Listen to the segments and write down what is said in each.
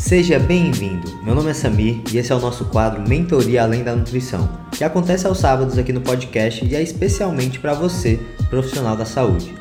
Seja bem-vindo. Meu nome é Samir e esse é o nosso quadro Mentoria Além da Nutrição, que acontece aos sábados aqui no podcast e é especialmente para você, profissional da saúde.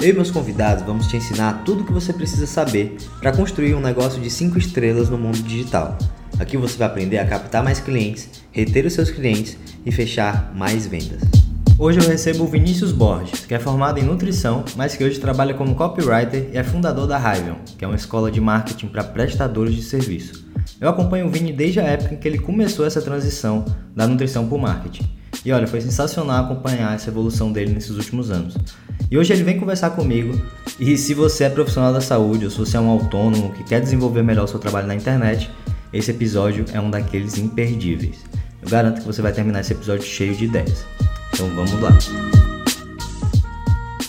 Eu e meus convidados vamos te ensinar tudo o que você precisa saber para construir um negócio de 5 estrelas no mundo digital. Aqui você vai aprender a captar mais clientes, reter os seus clientes e fechar mais vendas. Hoje eu recebo o Vinícius Borges, que é formado em nutrição, mas que hoje trabalha como copywriter e é fundador da Hyvion, que é uma escola de marketing para prestadores de serviço. Eu acompanho o Vini desde a época em que ele começou essa transição da nutrição para o marketing. E olha, foi sensacional acompanhar essa evolução dele nesses últimos anos. E hoje ele vem conversar comigo. E se você é profissional da saúde ou se você é um autônomo que quer desenvolver melhor o seu trabalho na internet, esse episódio é um daqueles imperdíveis. Eu garanto que você vai terminar esse episódio cheio de ideias. Então vamos lá.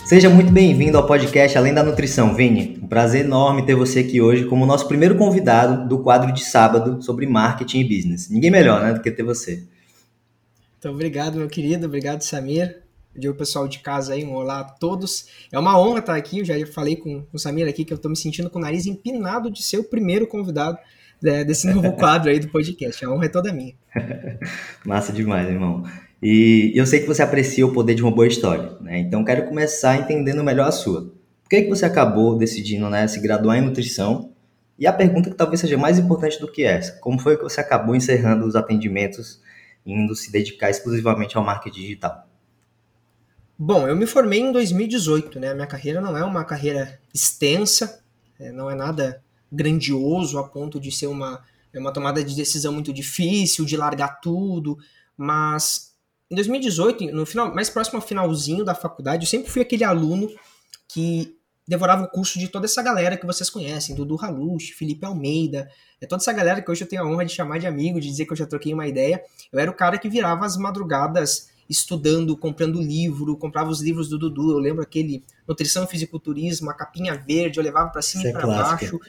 Seja muito bem-vindo ao podcast Além da Nutrição, Vini. Um prazer enorme ter você aqui hoje como nosso primeiro convidado do quadro de sábado sobre marketing e business. Ninguém melhor, né, do que ter você. Então, obrigado, meu querido. Obrigado, Samir. Digo pessoal de casa aí, um olá a todos. É uma honra estar aqui. Eu já falei com, com o Samir aqui que eu estou me sentindo com o nariz empinado de ser o primeiro convidado né, desse novo quadro aí do podcast. A honra é toda minha. Massa demais, irmão. E eu sei que você aprecia o poder de uma boa história, né? Então quero começar entendendo melhor a sua. Por que, que você acabou decidindo né, se graduar em nutrição? E a pergunta que talvez seja mais importante do que essa: como foi que você acabou encerrando os atendimentos e indo se dedicar exclusivamente ao marketing digital? Bom, eu me formei em 2018, né? A minha carreira não é uma carreira extensa, né? não é nada grandioso a ponto de ser uma, é uma tomada de decisão muito difícil, de largar tudo, mas em 2018, no final, mais próximo ao finalzinho da faculdade, eu sempre fui aquele aluno que devorava o curso de toda essa galera que vocês conhecem, Dudu Halush, Felipe Almeida, é toda essa galera que hoje eu tenho a honra de chamar de amigo, de dizer que eu já troquei uma ideia. Eu era o cara que virava as madrugadas estudando, comprando livro, comprava os livros do Dudu. Eu lembro aquele Nutrição e Fisiculturismo, a capinha verde, eu levava para cima isso e é para baixo.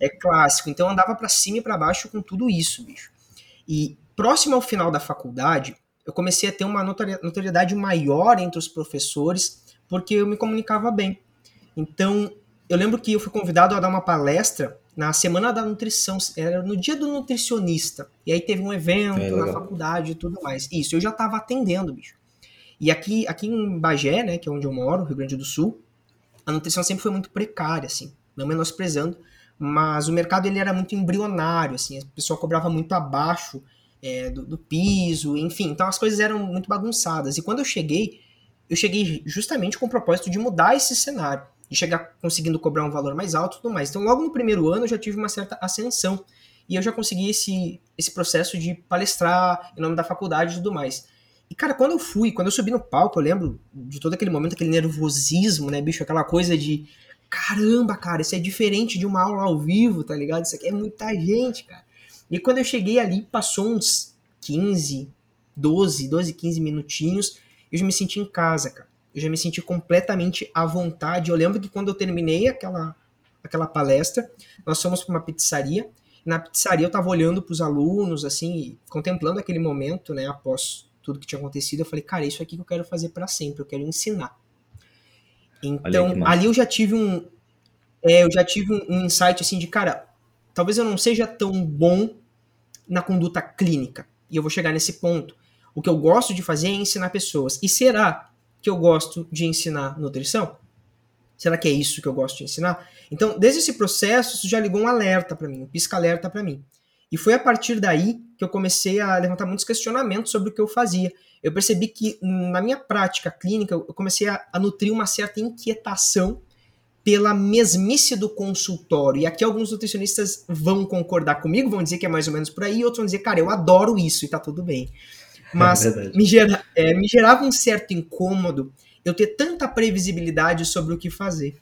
É clássico. Então eu andava para cima e para baixo com tudo isso, bicho. E próximo ao final da faculdade, eu comecei a ter uma notoriedade maior entre os professores, porque eu me comunicava bem. Então, eu lembro que eu fui convidado a dar uma palestra na Semana da Nutrição, era no dia do nutricionista. E aí teve um evento é, na faculdade e tudo mais. Isso, eu já estava atendendo, bicho. E aqui, aqui em Bagé, né, que é onde eu moro, Rio Grande do Sul, a nutrição sempre foi muito precária, assim, não menosprezando, mas o mercado ele era muito embrionário, assim, a pessoa cobrava muito abaixo é, do, do, piso, enfim. Então as coisas eram muito bagunçadas. E quando eu cheguei, eu cheguei justamente com o propósito de mudar esse cenário, de chegar conseguindo cobrar um valor mais alto e tudo mais. Então logo no primeiro ano eu já tive uma certa ascensão. E eu já consegui esse, esse processo de palestrar em nome da faculdade e tudo mais. E, cara, quando eu fui, quando eu subi no palco, eu lembro de todo aquele momento, aquele nervosismo, né, bicho? Aquela coisa de caramba, cara, isso é diferente de uma aula ao vivo, tá ligado? Isso aqui é muita gente, cara. E quando eu cheguei ali, passou uns 15, 12, 12, 15 minutinhos, eu já me senti em casa, cara. Eu já me senti completamente à vontade. Eu lembro que quando eu terminei aquela, aquela palestra, nós fomos para uma pizzaria. Na pizzaria eu estava olhando para os alunos, assim, contemplando aquele momento, né, após tudo que tinha acontecido. Eu falei, cara, isso aqui que eu quero fazer para sempre, eu quero ensinar. Então, ali eu já tive um. É, eu já tive um, um insight assim de, cara, talvez eu não seja tão bom na conduta clínica. E eu vou chegar nesse ponto. O que eu gosto de fazer é ensinar pessoas. E será que eu gosto de ensinar nutrição? Será que é isso que eu gosto de ensinar? Então, desde esse processo, isso já ligou um alerta para mim, um pisca-alerta para mim. E foi a partir daí que eu comecei a levantar muitos questionamentos sobre o que eu fazia. Eu percebi que na minha prática clínica, eu comecei a, a nutrir uma certa inquietação pela mesmice do consultório. E aqui alguns nutricionistas vão concordar comigo, vão dizer que é mais ou menos por aí, outros vão dizer, cara, eu adoro isso e tá tudo bem. Mas é me, gera, é, me gerava um certo incômodo eu ter tanta previsibilidade sobre o que fazer.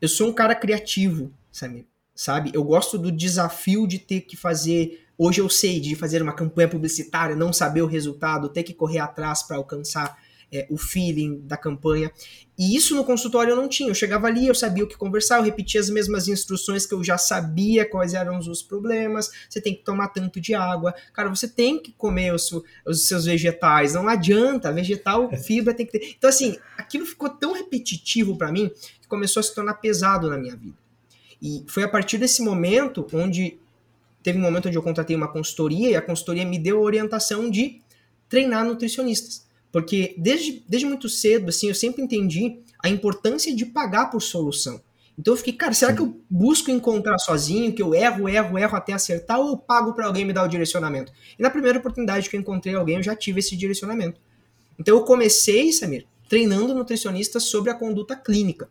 Eu sou um cara criativo, sabe? sabe? Eu gosto do desafio de ter que fazer. Hoje eu sei de fazer uma campanha publicitária, não saber o resultado, ter que correr atrás para alcançar é, o feeling da campanha. E isso no consultório eu não tinha. Eu chegava ali, eu sabia o que conversar, eu repetia as mesmas instruções que eu já sabia quais eram os problemas. Você tem que tomar tanto de água. Cara, você tem que comer os, os seus vegetais. Não adianta, vegetal, fibra tem que ter. Então, assim, aquilo ficou tão repetitivo para mim que começou a se tornar pesado na minha vida. E foi a partir desse momento onde teve um momento onde eu contratei uma consultoria e a consultoria me deu a orientação de treinar nutricionistas. Porque desde, desde muito cedo, assim, eu sempre entendi a importância de pagar por solução. Então eu fiquei, cara, será Sim. que eu busco encontrar sozinho, que eu erro, erro, erro até acertar, ou eu pago para alguém me dar o direcionamento? E na primeira oportunidade que eu encontrei alguém, eu já tive esse direcionamento. Então eu comecei, Samir, treinando nutricionistas sobre a conduta clínica,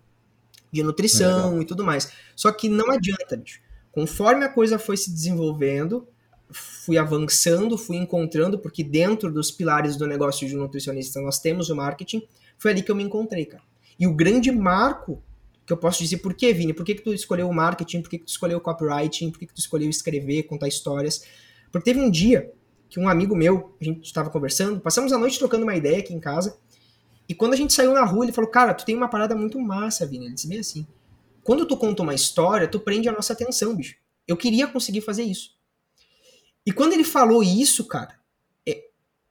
de nutrição é e tudo mais. Só que não adianta, bicho. Conforme a coisa foi se desenvolvendo, fui avançando, fui encontrando, porque dentro dos pilares do negócio de nutricionista nós temos o marketing, foi ali que eu me encontrei, cara. E o grande marco que eu posso dizer, por que, Vini? Por que, que tu escolheu o marketing? Por que, que tu escolheu o copywriting? Por que, que tu escolheu escrever, contar histórias? Porque teve um dia que um amigo meu, a gente estava conversando, passamos a noite trocando uma ideia aqui em casa, e quando a gente saiu na rua, ele falou, cara, tu tem uma parada muito massa, Vini. Ele disse bem assim, quando tu conta uma história, tu prende a nossa atenção, bicho. Eu queria conseguir fazer isso. E quando ele falou isso, cara, é,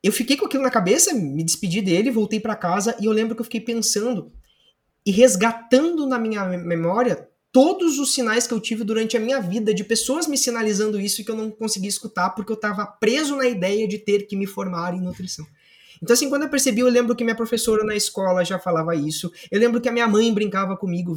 eu fiquei com aquilo na cabeça, me despedi dele, voltei para casa e eu lembro que eu fiquei pensando e resgatando na minha memória todos os sinais que eu tive durante a minha vida de pessoas me sinalizando isso e que eu não conseguia escutar porque eu estava preso na ideia de ter que me formar em nutrição. Então, assim, quando eu percebi, eu lembro que minha professora na escola já falava isso. Eu lembro que a minha mãe brincava comigo.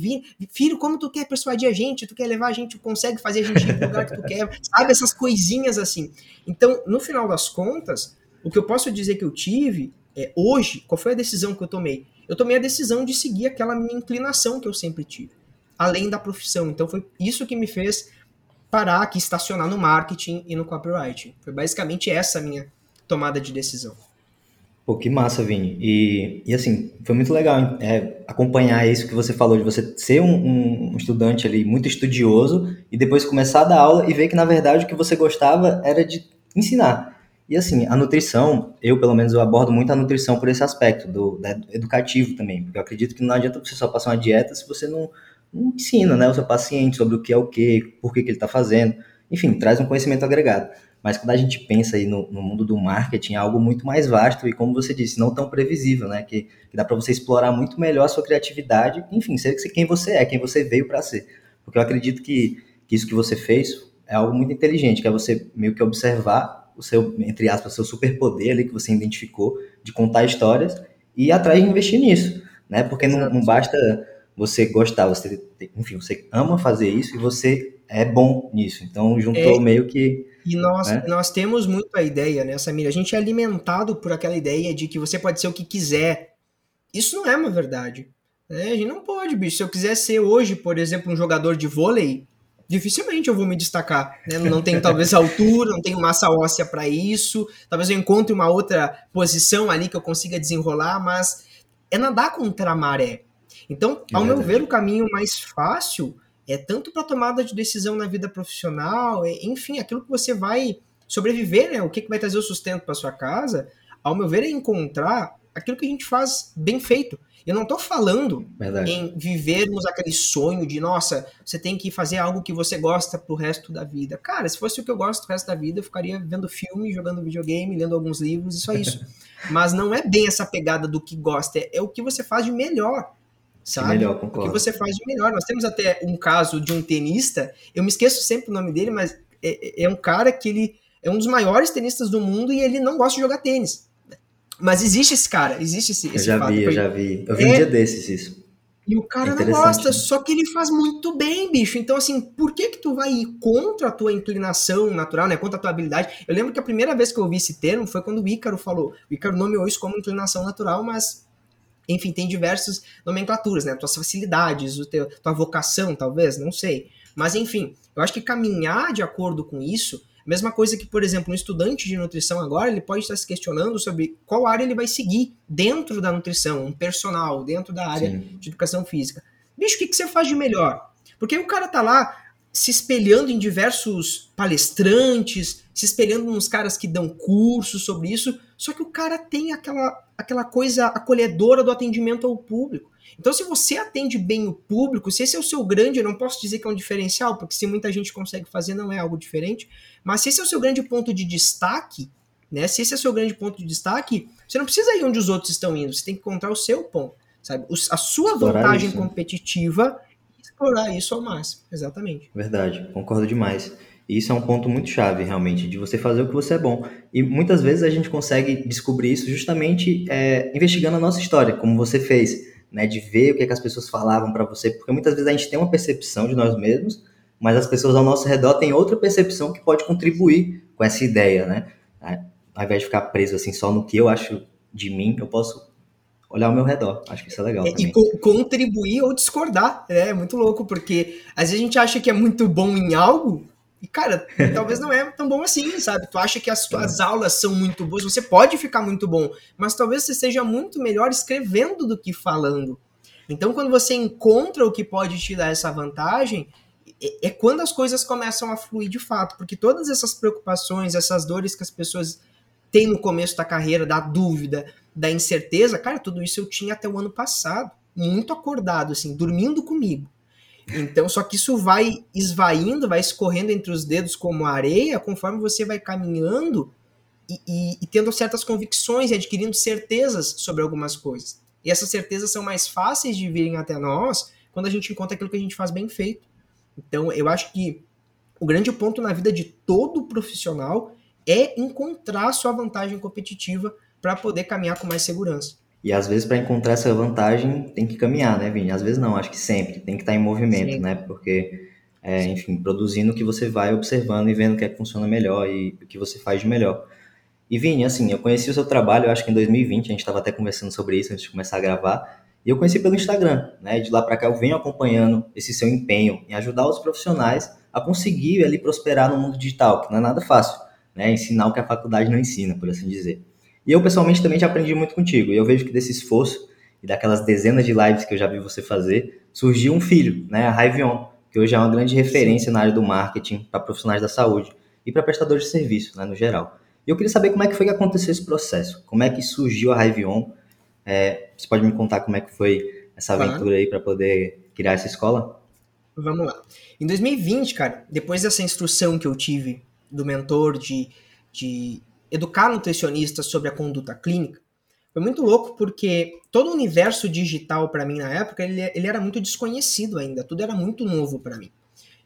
Filho, como tu quer persuadir a gente? Tu quer levar a gente, consegue fazer a gente ir pro lugar que tu quer? Sabe, essas coisinhas assim. Então, no final das contas, o que eu posso dizer que eu tive é, hoje, qual foi a decisão que eu tomei? Eu tomei a decisão de seguir aquela minha inclinação que eu sempre tive, além da profissão. Então, foi isso que me fez parar aqui, estacionar no marketing e no copyright. Foi basicamente essa a minha tomada de decisão. Pô, que massa, Vini. E, e assim, foi muito legal é, acompanhar isso que você falou, de você ser um, um, estudante ali muito estudioso e depois começar a dar aula e ver que, na verdade, o que você gostava era de ensinar. E assim, a nutrição, eu pelo menos eu abordo muito a nutrição por esse aspecto, do, da, educativo também, porque eu acredito que não adianta você só passar uma dieta se você não, não ensina né, o seu paciente sobre o que é o que, por que, que ele está fazendo. Enfim, traz um conhecimento agregado. Mas quando a gente pensa aí no, no, mundo do marketing, é algo muito mais vasto e, como você disse, não tão previsível, né? Que, que dá para você explorar muito melhor a sua criatividade, enfim, ser quem você é, quem você veio para ser. Porque eu acredito que, que isso que você fez é algo muito inteligente, que é você meio que observar o seu, entre aspas, seu superpoder ali que você identificou de contar histórias e ir atrás de investir nisso, né? Porque não, não basta você gostar, você, enfim, você ama fazer isso e você é bom nisso. Então juntou é, meio que e nós, né? nós temos muito a ideia, né, Samir? A gente é alimentado por aquela ideia de que você pode ser o que quiser. Isso não é uma verdade. Né? A gente não pode, bicho. Se eu quiser ser hoje, por exemplo, um jogador de vôlei, dificilmente eu vou me destacar. Né? Não tenho talvez altura, não tenho massa óssea para isso. Talvez eu encontre uma outra posição ali que eu consiga desenrolar, mas é nadar contra a maré. Então, ao é meu ver, o caminho mais fácil é tanto para tomada de decisão na vida profissional, é, enfim, aquilo que você vai sobreviver, né? O que, que vai trazer o sustento para sua casa, ao meu ver, é encontrar aquilo que a gente faz bem feito. Eu não estou falando Verdade. em vivermos aquele sonho de, nossa, você tem que fazer algo que você gosta pro resto da vida. Cara, se fosse o que eu gosto pro resto da vida, eu ficaria vendo filme, jogando videogame, lendo alguns livros, e só isso. Mas não é bem essa pegada do que gosta, é, é o que você faz de melhor sabe? Melhor, concordo. O que você faz de melhor. Nós temos até um caso de um tenista, eu me esqueço sempre o nome dele, mas é, é um cara que ele é um dos maiores tenistas do mundo e ele não gosta de jogar tênis. Mas existe esse cara, existe esse, esse eu já fato. Vi, eu já vi, eu vi é, um dia desses isso. E o cara é não gosta, né? só que ele faz muito bem, bicho. Então, assim, por que que tu vai ir contra a tua inclinação natural, né? Contra a tua habilidade? Eu lembro que a primeira vez que eu ouvi esse termo foi quando o Ícaro falou. O Ícaro nomeou isso como inclinação natural, mas enfim, tem diversas nomenclaturas, né? Tuas facilidades, o teu, tua vocação, talvez, não sei. Mas, enfim, eu acho que caminhar de acordo com isso, mesma coisa que, por exemplo, um estudante de nutrição agora, ele pode estar se questionando sobre qual área ele vai seguir dentro da nutrição, um personal, dentro da área Sim. de educação física. Bicho, o que, que você faz de melhor? Porque o cara tá lá se espelhando em diversos palestrantes, se espelhando nos caras que dão cursos sobre isso, só que o cara tem aquela, aquela coisa acolhedora do atendimento ao público. Então, se você atende bem o público, se esse é o seu grande, eu não posso dizer que é um diferencial, porque se muita gente consegue fazer, não é algo diferente, mas se esse é o seu grande ponto de destaque, né? Se esse é o seu grande ponto de destaque, você não precisa ir onde os outros estão indo, você tem que encontrar o seu ponto, sabe? A sua vantagem competitiva explorar isso ao máximo, exatamente. Verdade, concordo demais. E isso é um ponto muito chave, realmente, de você fazer o que você é bom. E muitas vezes a gente consegue descobrir isso justamente é, investigando a nossa história, como você fez, né? De ver o que, é que as pessoas falavam para você, porque muitas vezes a gente tem uma percepção de nós mesmos, mas as pessoas ao nosso redor têm outra percepção que pode contribuir com essa ideia, né? Ao invés de ficar preso assim só no que eu acho de mim, eu posso olhar ao meu redor. Acho que isso é legal. E co contribuir ou discordar. É, é muito louco, porque às vezes a gente acha que é muito bom em algo, e, cara, talvez não é tão bom assim, sabe? Tu acha que as tuas é. aulas são muito boas, você pode ficar muito bom, mas talvez você seja muito melhor escrevendo do que falando. Então, quando você encontra o que pode te dar essa vantagem, é, é quando as coisas começam a fluir de fato, porque todas essas preocupações, essas dores que as pessoas têm no começo da carreira, da dúvida, da incerteza, cara, tudo isso eu tinha até o ano passado, muito acordado, assim, dormindo comigo. Então, só que isso vai esvaindo, vai escorrendo entre os dedos como areia, conforme você vai caminhando e, e, e, tendo certas convicções e adquirindo certezas sobre algumas coisas. E essas certezas são mais fáceis de virem até nós quando a gente encontra aquilo que a gente faz bem feito. Então, eu acho que o grande ponto na vida de todo profissional é encontrar sua vantagem competitiva para poder caminhar com mais segurança. E às vezes para encontrar essa vantagem tem que caminhar, né, Vini? Às vezes não, acho que sempre tem que estar em movimento, Sim. né? Porque, é, enfim, produzindo o que você vai observando e vendo o que é que funciona melhor e o que você faz de melhor. E Vini, assim, eu conheci o seu trabalho, acho que em 2020, a gente estava até conversando sobre isso antes de começar a gravar, e eu conheci pelo Instagram, né? De lá para cá eu venho acompanhando esse seu empenho em ajudar os profissionais a conseguir ali prosperar no mundo digital, que não é nada fácil, né? Ensinar o que a faculdade não ensina, por assim dizer. E eu, pessoalmente, também já aprendi muito contigo. E eu vejo que desse esforço e daquelas dezenas de lives que eu já vi você fazer, surgiu um filho, né? A Raivion, que hoje é uma grande referência na área do marketing para profissionais da saúde e para prestadores de serviço, né, no geral. E eu queria saber como é que foi que aconteceu esse processo. Como é que surgiu a Raivion? É, você pode me contar como é que foi essa aventura aí para poder criar essa escola? Vamos lá. Em 2020, cara, depois dessa instrução que eu tive do mentor de, de educar nutricionistas sobre a conduta clínica, foi muito louco porque todo o universo digital para mim na época, ele, ele era muito desconhecido ainda, tudo era muito novo para mim.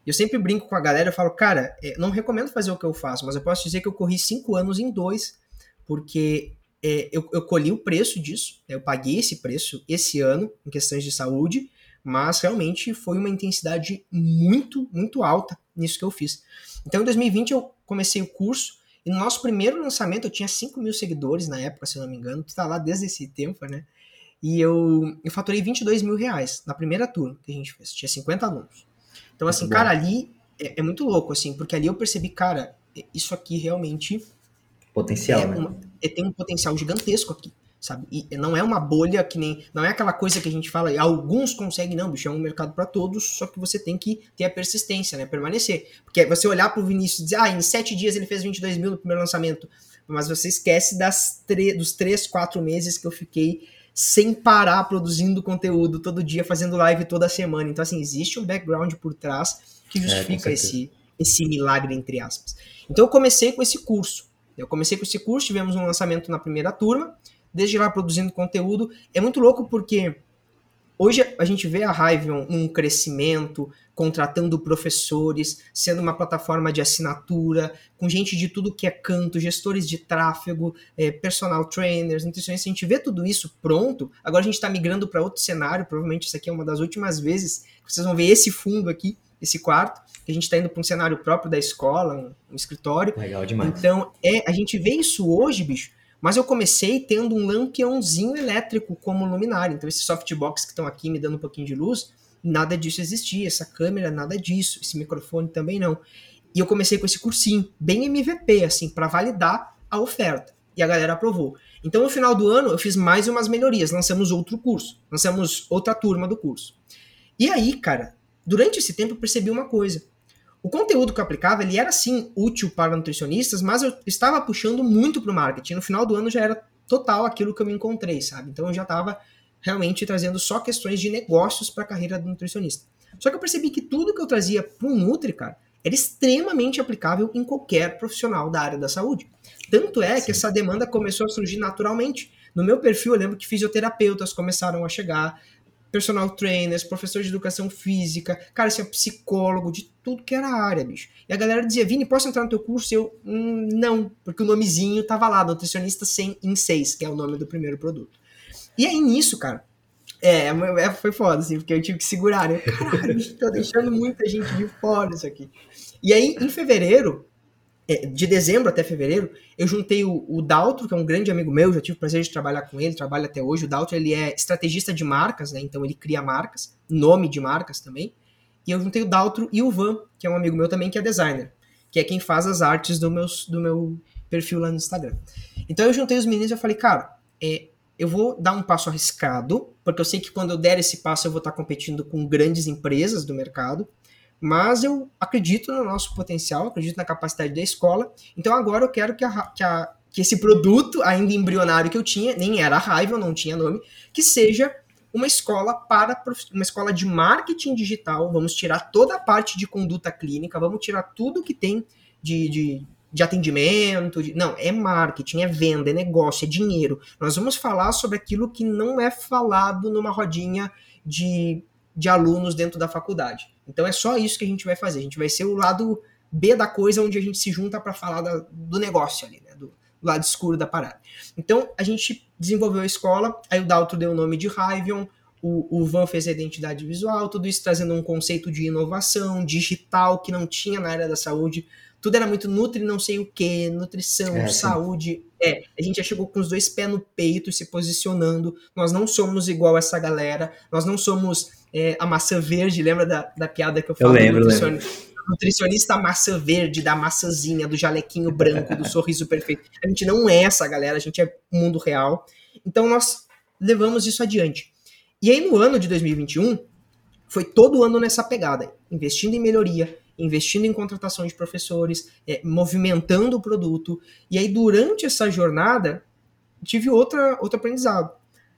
Eu sempre brinco com a galera, eu falo, cara, é, não recomendo fazer o que eu faço, mas eu posso dizer que eu corri cinco anos em dois, porque é, eu, eu colhi o preço disso, né, eu paguei esse preço esse ano em questões de saúde, mas realmente foi uma intensidade muito, muito alta nisso que eu fiz. Então, em 2020 eu comecei o curso, e no nosso primeiro lançamento eu tinha 5 mil seguidores na época, se eu não me engano. Tu tá lá desde esse tempo, né? E eu, eu faturei 22 mil reais na primeira turma que a gente fez. Tinha 50 alunos. Então, assim, cara, ali é, é, muito louco, assim, porque ali eu percebi, cara, isso aqui realmente. Potencial, é né? Uma, é, tem um potencial gigantesco aqui sabe? E não é uma bolha que nem. Não é aquela coisa que a gente fala, alguns conseguem, não, bicho, é um mercado para todos, só que você tem que ter a persistência, né? Permanecer. Porque você olhar pro Vinícius e dizer, ah, em sete dias ele fez 22 mil no primeiro lançamento, mas você esquece das dos três, quatro meses que eu fiquei sem parar produzindo conteúdo todo dia, fazendo live toda semana. Então, assim, existe um background por trás que é, justifica é, esse, esse milagre, entre aspas. Então, eu comecei com esse curso. Eu comecei com esse curso, tivemos um lançamento na primeira turma, desde lá produzindo conteúdo. É muito louco porque hoje a gente vê a Hive um crescimento, contratando professores, sendo uma plataforma de assinatura, com gente de tudo que é canto, gestores de tráfego, é, personal trainers, nutricionistas. A gente vê tudo isso pronto. Agora a gente está migrando para outro cenário. Provavelmente isso aqui é uma das últimas vezes que vocês vão ver esse fundo aqui, esse quarto. Que a gente está indo para um cenário próprio da escola, um, um escritório. Legal demais. Então, é, a gente vê isso hoje, bicho, mas eu comecei tendo um lampiãozinho elétrico como luminária. Então, esses softbox que estão aqui me dando um pouquinho de luz, nada disso existia. Essa câmera, nada disso. Esse microfone também não. E eu comecei com esse cursinho, bem MVP, assim, para validar a oferta. E a galera aprovou. Então, no final do ano, eu fiz mais umas melhorias. Lançamos outro curso. Lançamos outra turma do curso. E aí, cara, durante esse tempo eu percebi uma coisa. O conteúdo que eu aplicava, ele era sim útil para nutricionistas, mas eu estava puxando muito para o marketing. No final do ano já era total aquilo que eu me encontrei, sabe? Então eu já estava realmente trazendo só questões de negócios para a carreira do nutricionista. Só que eu percebi que tudo que eu trazia para um Nutri, cara, era extremamente aplicável em qualquer profissional da área da saúde. Tanto é Sim. que essa demanda começou a surgir naturalmente. No meu perfil, eu lembro que fisioterapeutas começaram a chegar, personal trainers, professor de educação física, cara, assim, psicólogo, de tudo que era área, bicho. E a galera dizia, Vini, posso entrar no teu curso? E eu, hum, não, porque o nomezinho tava lá, nutricionista 100 em 6, que é o nome do primeiro produto. E aí nisso, cara, é, é, foi foda, assim, porque eu tive que segurar, né? Caralho, tô deixando muita gente de fora isso aqui. E aí, em fevereiro, é, de dezembro até fevereiro, eu juntei o, o Daltro, que é um grande amigo meu, já tive o prazer de trabalhar com ele, trabalha até hoje. O Daltro, ele é estrategista de marcas, né? Então ele cria marcas, nome de marcas também. E eu juntei o Daltro e o Van, que é um amigo meu também, que é designer, que é quem faz as artes do, meus, do meu perfil lá no Instagram. Então eu juntei os meninos e eu falei, cara, é, eu vou dar um passo arriscado, porque eu sei que quando eu der esse passo eu vou estar competindo com grandes empresas do mercado. Mas eu acredito no nosso potencial, acredito na capacidade da escola. Então agora eu quero que, a, que, a, que esse produto, ainda embrionário que eu tinha, nem era Raiva, não tinha nome, que seja uma escola para uma escola de marketing digital. Vamos tirar toda a parte de conduta clínica, vamos tirar tudo que tem de, de, de atendimento. De, não, é marketing, é venda, é negócio, é dinheiro. Nós vamos falar sobre aquilo que não é falado numa rodinha de, de alunos dentro da faculdade. Então é só isso que a gente vai fazer. A gente vai ser o lado B da coisa, onde a gente se junta para falar da, do negócio ali, né? Do, do, lado escuro da parada. Então a gente desenvolveu a escola, aí o Daltro deu o nome de Rivion, o, o Van fez a identidade visual, tudo isso trazendo um conceito de inovação digital que não tinha na área da saúde. Tudo era muito nutri, não sei o que, nutrição, é, saúde. É, a gente já chegou com os dois pés no peito, se posicionando. Nós não somos igual essa galera, nós não somos é, a maçã verde, lembra da, da piada que eu falei? Eu lembro, nutricionista, lembro. nutricionista maçã verde, da maçãzinha, do jalequinho branco, do sorriso perfeito. A gente não é essa galera, a gente é mundo real. Então nós levamos isso adiante. E aí no ano de 2021, foi todo ano nessa pegada, investindo em melhoria, investindo em contratação de professores, é, movimentando o produto. E aí durante essa jornada, tive outra, outro aprendizado.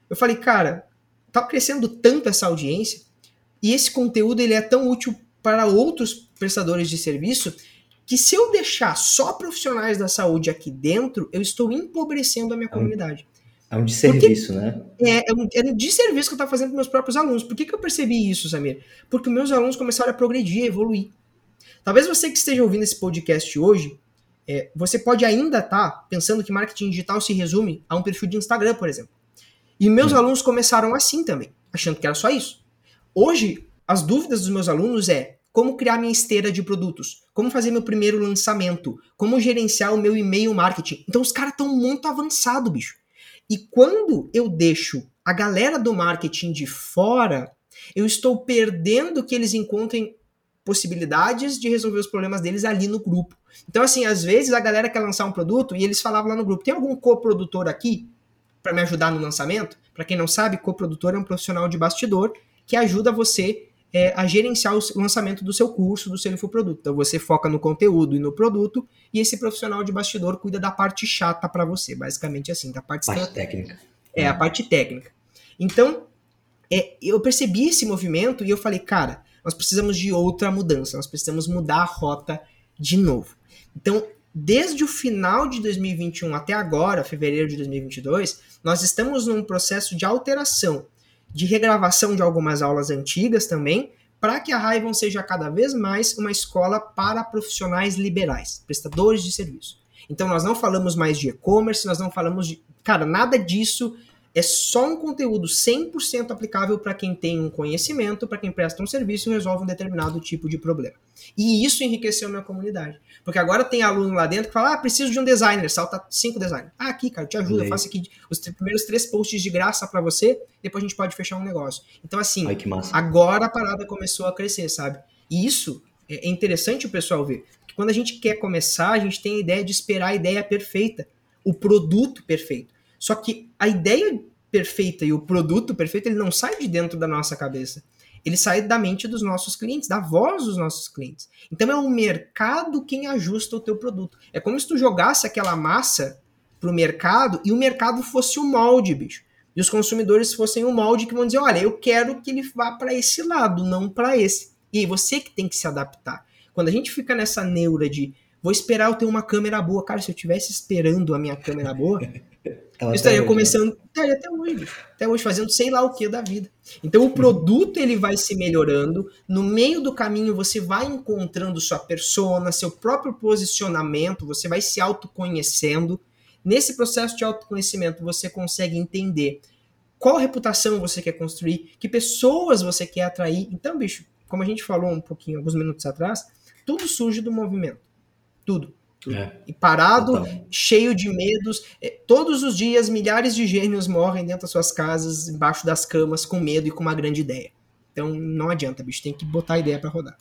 Eu falei, cara, tá crescendo tanto essa audiência e esse conteúdo ele é tão útil para outros prestadores de serviço que se eu deixar só profissionais da saúde aqui dentro, eu estou empobrecendo a minha é um, comunidade. É um desserviço, né? É, é, um, é um desserviço que eu estou fazendo para meus próprios alunos. Por que, que eu percebi isso, Samir? Porque meus alunos começaram a progredir, a evoluir. Talvez você que esteja ouvindo esse podcast hoje, é, você pode ainda estar tá pensando que marketing digital se resume a um perfil de Instagram, por exemplo. E meus alunos começaram assim também, achando que era só isso. Hoje, as dúvidas dos meus alunos é como criar minha esteira de produtos, como fazer meu primeiro lançamento, como gerenciar o meu e-mail marketing. Então os caras estão muito avançados, bicho. E quando eu deixo a galera do marketing de fora, eu estou perdendo que eles encontrem possibilidades de resolver os problemas deles ali no grupo. Então, assim, às vezes a galera quer lançar um produto e eles falavam lá no grupo: tem algum coprodutor aqui? Para me ajudar no lançamento. Para quem não sabe, coprodutor é um profissional de bastidor que ajuda você é, a gerenciar o lançamento do seu curso, do seu infoproduto. Então você foca no conteúdo e no produto, e esse profissional de bastidor cuida da parte chata para você, basicamente assim, da parte, parte técnica. É, a parte técnica. Então, é, eu percebi esse movimento e eu falei, cara, nós precisamos de outra mudança, nós precisamos mudar a rota de novo. Então, desde o final de 2021 até agora, fevereiro de 2022, nós estamos num processo de alteração, de regravação de algumas aulas antigas também, para que a Raivon seja cada vez mais uma escola para profissionais liberais, prestadores de serviço. Então nós não falamos mais de e-commerce, nós não falamos de. Cara, nada disso é só um conteúdo 100% aplicável para quem tem um conhecimento, para quem presta um serviço e resolve um determinado tipo de problema. E isso enriqueceu a minha comunidade. Porque agora tem aluno lá dentro que fala: ah, preciso de um designer, salta cinco designers. Ah, aqui, cara, eu te ajudo, eu faço aqui os primeiros três posts de graça para você, depois a gente pode fechar um negócio. Então, assim, Ai, agora a parada começou a crescer, sabe? E isso é interessante o pessoal ver. Porque quando a gente quer começar, a gente tem a ideia de esperar a ideia perfeita, o produto perfeito. Só que a ideia perfeita e o produto perfeito, ele não sai de dentro da nossa cabeça. Ele sai da mente dos nossos clientes, da voz dos nossos clientes. Então é o mercado quem ajusta o teu produto. É como se tu jogasse aquela massa pro mercado e o mercado fosse o molde, bicho. E os consumidores fossem o molde que vão dizer, olha, eu quero que ele vá para esse lado, não para esse. E você que tem que se adaptar. Quando a gente fica nessa neura de vou esperar eu ter uma câmera boa, cara, se eu tivesse esperando a minha câmera boa, eu estaria né? começando, estaria até hoje, até hoje fazendo sei lá o que da vida. Então o uhum. produto ele vai se melhorando, no meio do caminho você vai encontrando sua persona, seu próprio posicionamento, você vai se autoconhecendo. Nesse processo de autoconhecimento você consegue entender qual reputação você quer construir, que pessoas você quer atrair. Então, bicho, como a gente falou um pouquinho alguns minutos atrás, tudo surge do movimento. Tudo. É. E parado, Total. cheio de medos. É, todos os dias, milhares de gênios morrem dentro das suas casas, embaixo das camas, com medo e com uma grande ideia. Então não adianta, bicho, tem que botar a ideia para rodar.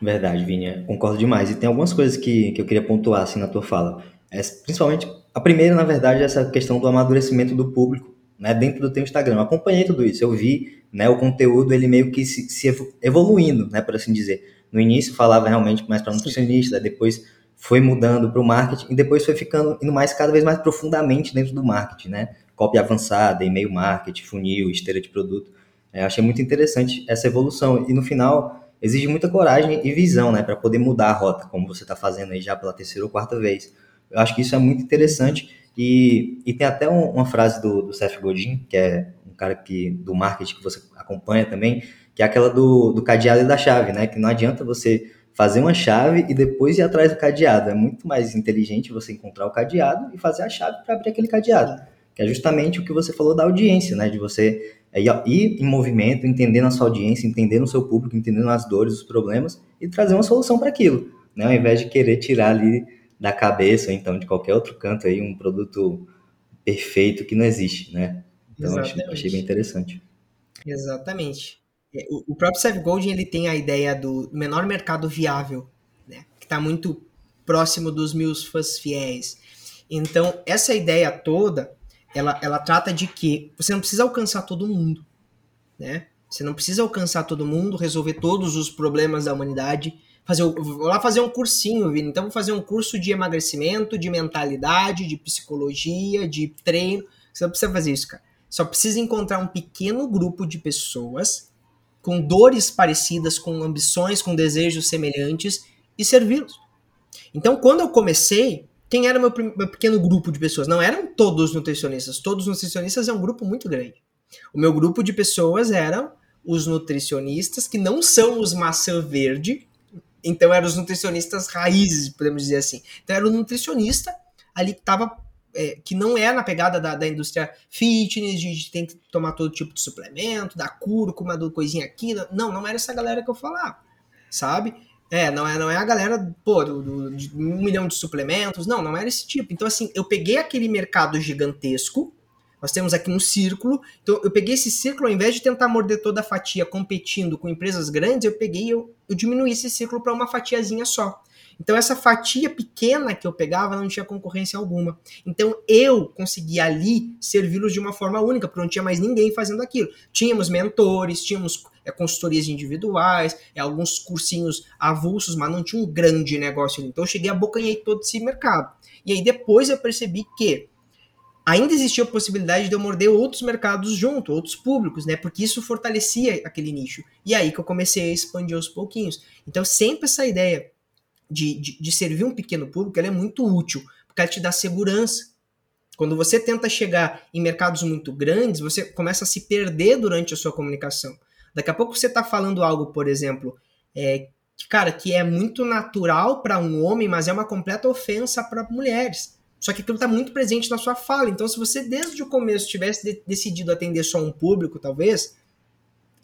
Verdade, Vinha, concordo demais. E tem algumas coisas que, que eu queria pontuar assim na tua fala. É, principalmente, a primeira, na verdade, é essa questão do amadurecimento do público né, dentro do teu Instagram. Eu acompanhei tudo isso, eu vi né, o conteúdo ele meio que se, se evoluindo, né, por assim dizer. No início falava realmente mais para nutricionista, depois foi mudando para o marketing e depois foi ficando indo mais cada vez mais profundamente dentro do marketing, né? Cópia avançada, e-mail marketing, funil, esteira de produto. É, achei muito interessante essa evolução e no final exige muita coragem e visão, né, para poder mudar a rota, como você está fazendo aí já pela terceira ou quarta vez. Eu acho que isso é muito interessante e, e tem até um, uma frase do, do Seth Godin, que é um cara que do marketing que você acompanha também, que é aquela do, do cadeado e da chave, né? Que não adianta você fazer uma chave e depois ir atrás do cadeado. É muito mais inteligente você encontrar o cadeado e fazer a chave para abrir aquele cadeado. Que é justamente o que você falou da audiência, né? De você é, ir em movimento, entendendo a sua audiência, entendendo o seu público, entendendo as dores, os problemas e trazer uma solução para aquilo, né? Ao invés de querer tirar ali da cabeça ou então de qualquer outro canto aí um produto perfeito que não existe, né? Então achei, achei bem interessante. Exatamente. É, o, próprio Seth Godin ele tem a ideia do menor mercado viável, né? Que está muito próximo dos meus fãs fiéis. Então, essa ideia toda, ela, ela trata de que você não precisa alcançar todo mundo, né? Você não precisa alcançar todo mundo, resolver todos os problemas da humanidade. Fazer, vou lá fazer um cursinho, Vini. Então, vou fazer um curso de emagrecimento, de mentalidade, de psicologia, de treino. Você não precisa fazer isso, cara. Só precisa encontrar um pequeno grupo de pessoas com dores parecidas, com ambições, com desejos semelhantes e servi-los. Então, quando eu comecei, quem era meu, meu pequeno grupo de pessoas? Não eram todos nutricionistas. Todos os nutricionistas é um grupo muito grande. O meu grupo de pessoas eram os nutricionistas que não são os maçã verde, então eram os nutricionistas raízes, podemos dizer assim. Então era o nutricionista ali que estava é, que não é na pegada da, da indústria fitness, de, de tem que tomar todo tipo de suplemento, da cúrcuma, do coisinha aqui. Não, não era essa galera que eu falava, sabe? É, não é, não é a galera, pô, do, do, de um milhão de suplementos, não, não era esse tipo. Então, assim, eu peguei aquele mercado gigantesco, nós temos aqui um círculo, então eu peguei esse círculo, ao invés de tentar morder toda a fatia competindo com empresas grandes, eu peguei, eu, eu diminuí esse círculo para uma fatiazinha só. Então essa fatia pequena que eu pegava não tinha concorrência alguma. Então eu conseguia ali servi-los de uma forma única, porque não tinha mais ninguém fazendo aquilo. Tínhamos mentores, tínhamos é, consultorias individuais, é, alguns cursinhos avulsos, mas não tinha um grande negócio ali. Então eu cheguei a bocanhei todo esse mercado. E aí depois eu percebi que ainda existia a possibilidade de eu morder outros mercados junto, outros públicos, né? Porque isso fortalecia aquele nicho. E aí que eu comecei a expandir aos pouquinhos. Então sempre essa ideia de, de, de servir um pequeno público, ela é muito útil, porque ela te dá segurança. Quando você tenta chegar em mercados muito grandes, você começa a se perder durante a sua comunicação. Daqui a pouco você está falando algo, por exemplo, é, cara, que é muito natural para um homem, mas é uma completa ofensa para mulheres. Só que aquilo está muito presente na sua fala. Então, se você desde o começo tivesse de decidido atender só um público, talvez,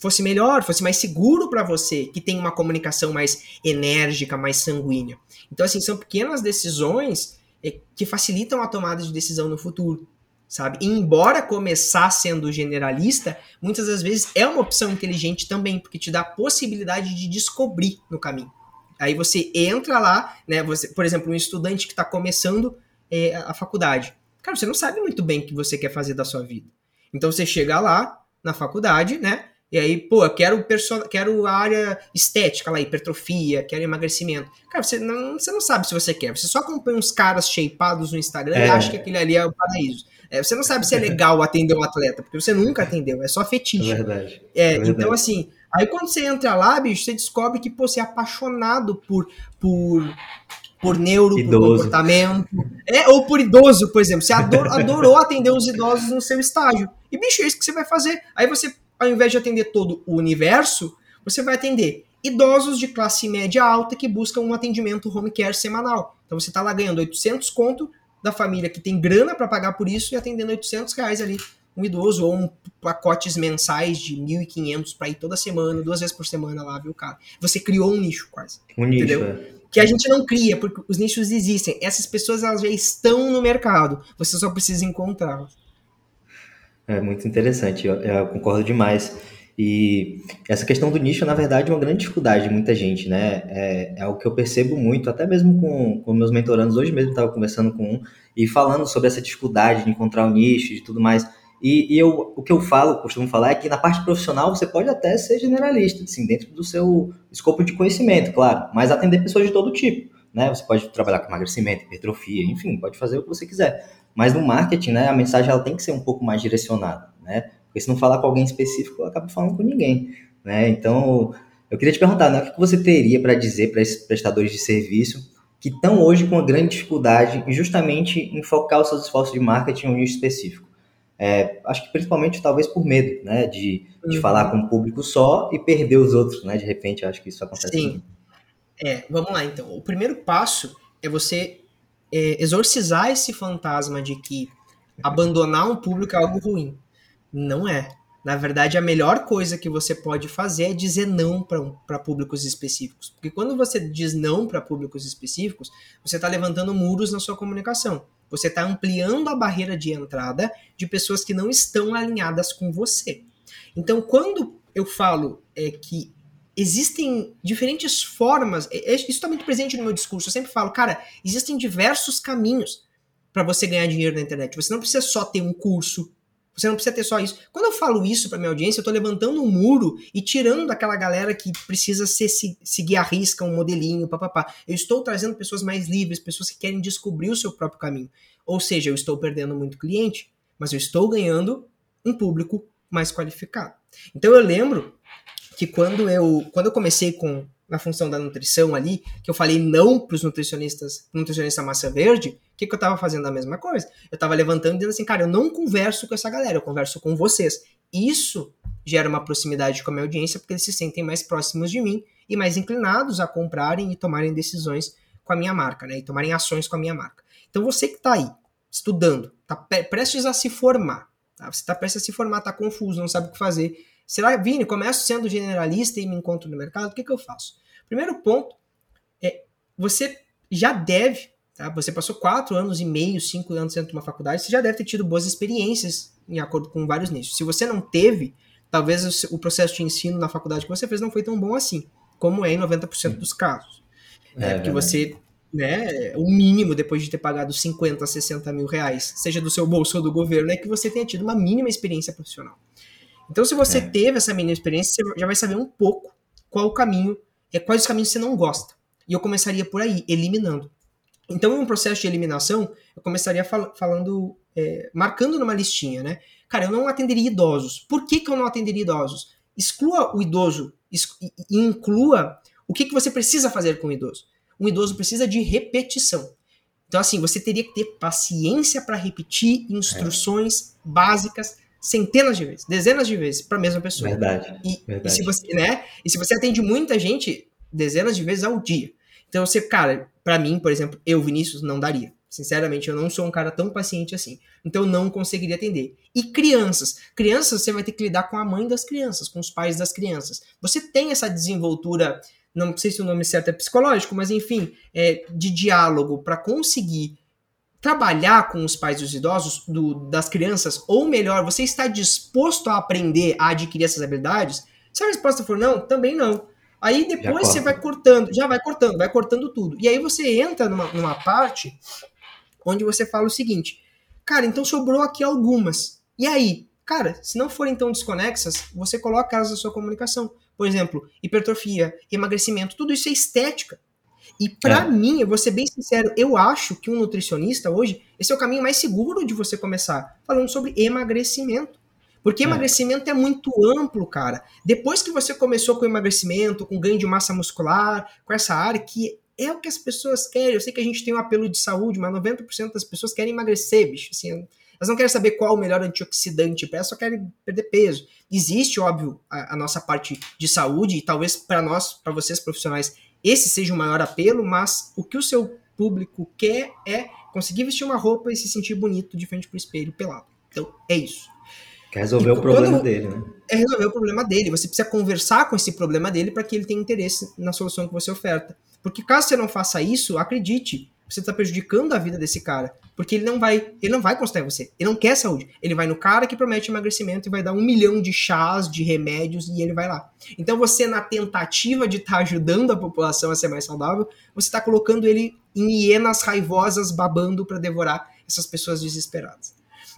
fosse melhor, fosse mais seguro para você, que tem uma comunicação mais enérgica, mais sanguínea. Então, assim, são pequenas decisões é, que facilitam a tomada de decisão no futuro, sabe? E embora começar sendo generalista, muitas das vezes é uma opção inteligente também, porque te dá a possibilidade de descobrir no caminho. Aí você entra lá, né? Você, por exemplo, um estudante que está começando é, a faculdade. Cara, você não sabe muito bem o que você quer fazer da sua vida. Então você chega lá na faculdade, né? E aí, pô, quero, perso quero a área estética lá, hipertrofia, quero emagrecimento. Cara, você não, você não sabe se você quer. Você só acompanha uns caras shapeados no Instagram é. e acha que aquele ali é o paraíso. É, você não sabe se é legal atender um atleta, porque você nunca atendeu, é só fetiche. É verdade. É, é verdade. Então, assim, aí quando você entra lá, bicho, você descobre que pô, você é apaixonado por, por por neuro, idoso. por comportamento, é, ou por idoso, por exemplo. Você ador, adorou atender os idosos no seu estágio. E, bicho, é isso que você vai fazer. Aí você, ao invés de atender todo o universo, você vai atender idosos de classe média alta que buscam um atendimento home care semanal. Então você está lá ganhando 800 conto da família que tem grana para pagar por isso e atendendo 800 reais ali um idoso ou um pacotes mensais de 1.500 para ir toda semana, duas vezes por semana lá, viu, cara? Você criou um nicho quase. Um nicho, entendeu? É. Que a gente não cria, porque os nichos existem. Essas pessoas elas já estão no mercado. Você só precisa encontrá-las. É muito interessante, eu, eu concordo demais. E essa questão do nicho, na verdade, é uma grande dificuldade de muita gente, né? É, é o que eu percebo muito, até mesmo com, com meus mentorandos. Hoje mesmo estava conversando com um e falando sobre essa dificuldade de encontrar o nicho e tudo mais. E, e, eu, o que eu falo, costumo falar, é que na parte profissional você pode até ser generalista, assim, dentro do seu escopo de conhecimento, claro, mas atender pessoas de todo tipo. Né? Você pode trabalhar com emagrecimento, hipertrofia, enfim, pode fazer o que você quiser. Mas no marketing, né, a mensagem ela tem que ser um pouco mais direcionada, né? Porque se não falar com alguém específico, acaba falando com ninguém, né? Então, eu queria te perguntar, né, o que você teria para dizer para esses prestadores de serviço que estão hoje com uma grande dificuldade justamente em focar os seus esforços de marketing em um nicho específico? É, acho que principalmente talvez por medo, né, de, de uhum. falar com um público só e perder os outros, né, de repente acho que isso acontece. Sim. É, vamos lá então. O primeiro passo é você é, exorcizar esse fantasma de que abandonar um público é algo ruim. Não é. Na verdade, a melhor coisa que você pode fazer é dizer não para públicos específicos. Porque quando você diz não para públicos específicos, você está levantando muros na sua comunicação. Você está ampliando a barreira de entrada de pessoas que não estão alinhadas com você. Então, quando eu falo é, que existem diferentes formas, isso está muito presente no meu discurso. Eu sempre falo, cara, existem diversos caminhos para você ganhar dinheiro na internet. Você não precisa só ter um curso, você não precisa ter só isso. Quando eu falo isso para minha audiência, eu estou levantando um muro e tirando daquela galera que precisa ser, seguir a risca, um modelinho, papapá. Eu estou trazendo pessoas mais livres, pessoas que querem descobrir o seu próprio caminho. Ou seja, eu estou perdendo muito cliente, mas eu estou ganhando um público mais qualificado. Então eu lembro que quando eu, quando eu comecei com na função da nutrição ali, que eu falei não para os nutricionistas, nutricionista massa verde, o que, que eu estava fazendo a mesma coisa? Eu estava levantando e dizendo assim, cara, eu não converso com essa galera, eu converso com vocês. Isso gera uma proximidade com a minha audiência, porque eles se sentem mais próximos de mim e mais inclinados a comprarem e tomarem decisões com a minha marca, né? E tomarem ações com a minha marca. Então você que está aí, estudando, está prestes a se formar, tá? você está prestes a se formar, está confuso, não sabe o que fazer, Será, Vini, começo sendo generalista e me encontro no mercado, o que, que eu faço? Primeiro ponto é você já deve, tá? Você passou quatro anos e meio, cinco anos dentro de uma faculdade, você já deve ter tido boas experiências em acordo com vários nichos. Se você não teve, talvez o processo de ensino na faculdade que você fez não foi tão bom assim, como é em 90% dos casos. É, é porque você né, o mínimo depois de ter pagado 50, 60 mil reais, seja do seu bolso ou do governo, é que você tenha tido uma mínima experiência profissional. Então, se você é. teve essa mini experiência, você já vai saber um pouco qual o caminho, é quais os caminhos você não gosta. E eu começaria por aí, eliminando. Então, em um processo de eliminação, eu começaria fal falando, é, marcando numa listinha, né? Cara, eu não atenderia idosos. Por que, que eu não atenderia idosos? Exclua o idoso e inclua o que, que você precisa fazer com o idoso. Um idoso precisa de repetição. Então, assim, você teria que ter paciência para repetir instruções é. básicas centenas de vezes, dezenas de vezes para a mesma pessoa. Verdade, e, verdade. E se você, né? E se você atende muita gente, dezenas de vezes ao dia. Então você, cara, para mim, por exemplo, eu, Vinícius, não daria. Sinceramente, eu não sou um cara tão paciente assim. Então eu não conseguiria atender. E crianças. Crianças, você vai ter que lidar com a mãe das crianças, com os pais das crianças. Você tem essa desenvoltura, não sei se o nome certo é psicológico, mas enfim, é, de diálogo para conseguir trabalhar com os pais dos idosos, do, das crianças, ou melhor, você está disposto a aprender a adquirir essas habilidades? Se a resposta for não, também não. Aí depois você vai cortando, já vai cortando, vai cortando tudo. E aí você entra numa, numa parte onde você fala o seguinte: cara, então sobrou aqui algumas. E aí? Cara, se não forem tão desconexas, você coloca elas na sua comunicação. Por exemplo, hipertrofia, emagrecimento, tudo isso é estética. E para é. mim, eu vou ser bem sincero, eu acho que um nutricionista hoje, esse é o caminho mais seguro de você começar, falando sobre emagrecimento. Porque é. emagrecimento é muito amplo, cara. Depois que você começou com emagrecimento, com ganho de massa muscular, com essa área que é o que as pessoas querem. Eu sei que a gente tem um apelo de saúde, mas 90% das pessoas querem emagrecer, bicho. Assim, elas não querem saber qual o melhor antioxidante para elas, só querem perder peso. Existe, óbvio, a, a nossa parte de saúde, e talvez para nós, para vocês profissionais, esse seja o maior apelo, mas o que o seu público quer é conseguir vestir uma roupa e se sentir bonito de frente pro espelho pelado. Então, é isso. Quer resolver e, o problema dele, né? É resolver o problema dele. Você precisa conversar com esse problema dele para que ele tenha interesse na solução que você oferta. Porque caso você não faça isso, acredite, você está prejudicando a vida desse cara. Porque ele não vai, ele não vai constar em você. Ele não quer saúde. Ele vai no cara que promete emagrecimento e vai dar um milhão de chás, de remédios e ele vai lá. Então você, na tentativa de estar tá ajudando a população a ser mais saudável, você está colocando ele em hienas raivosas babando para devorar essas pessoas desesperadas.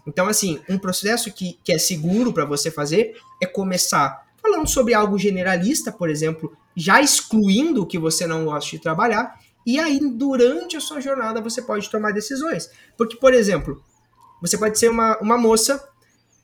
Então, assim, um processo que, que é seguro para você fazer é começar falando sobre algo generalista, por exemplo, já excluindo o que você não gosta de trabalhar, e aí durante a sua jornada você pode tomar decisões. Porque, por exemplo, você pode ser uma, uma moça,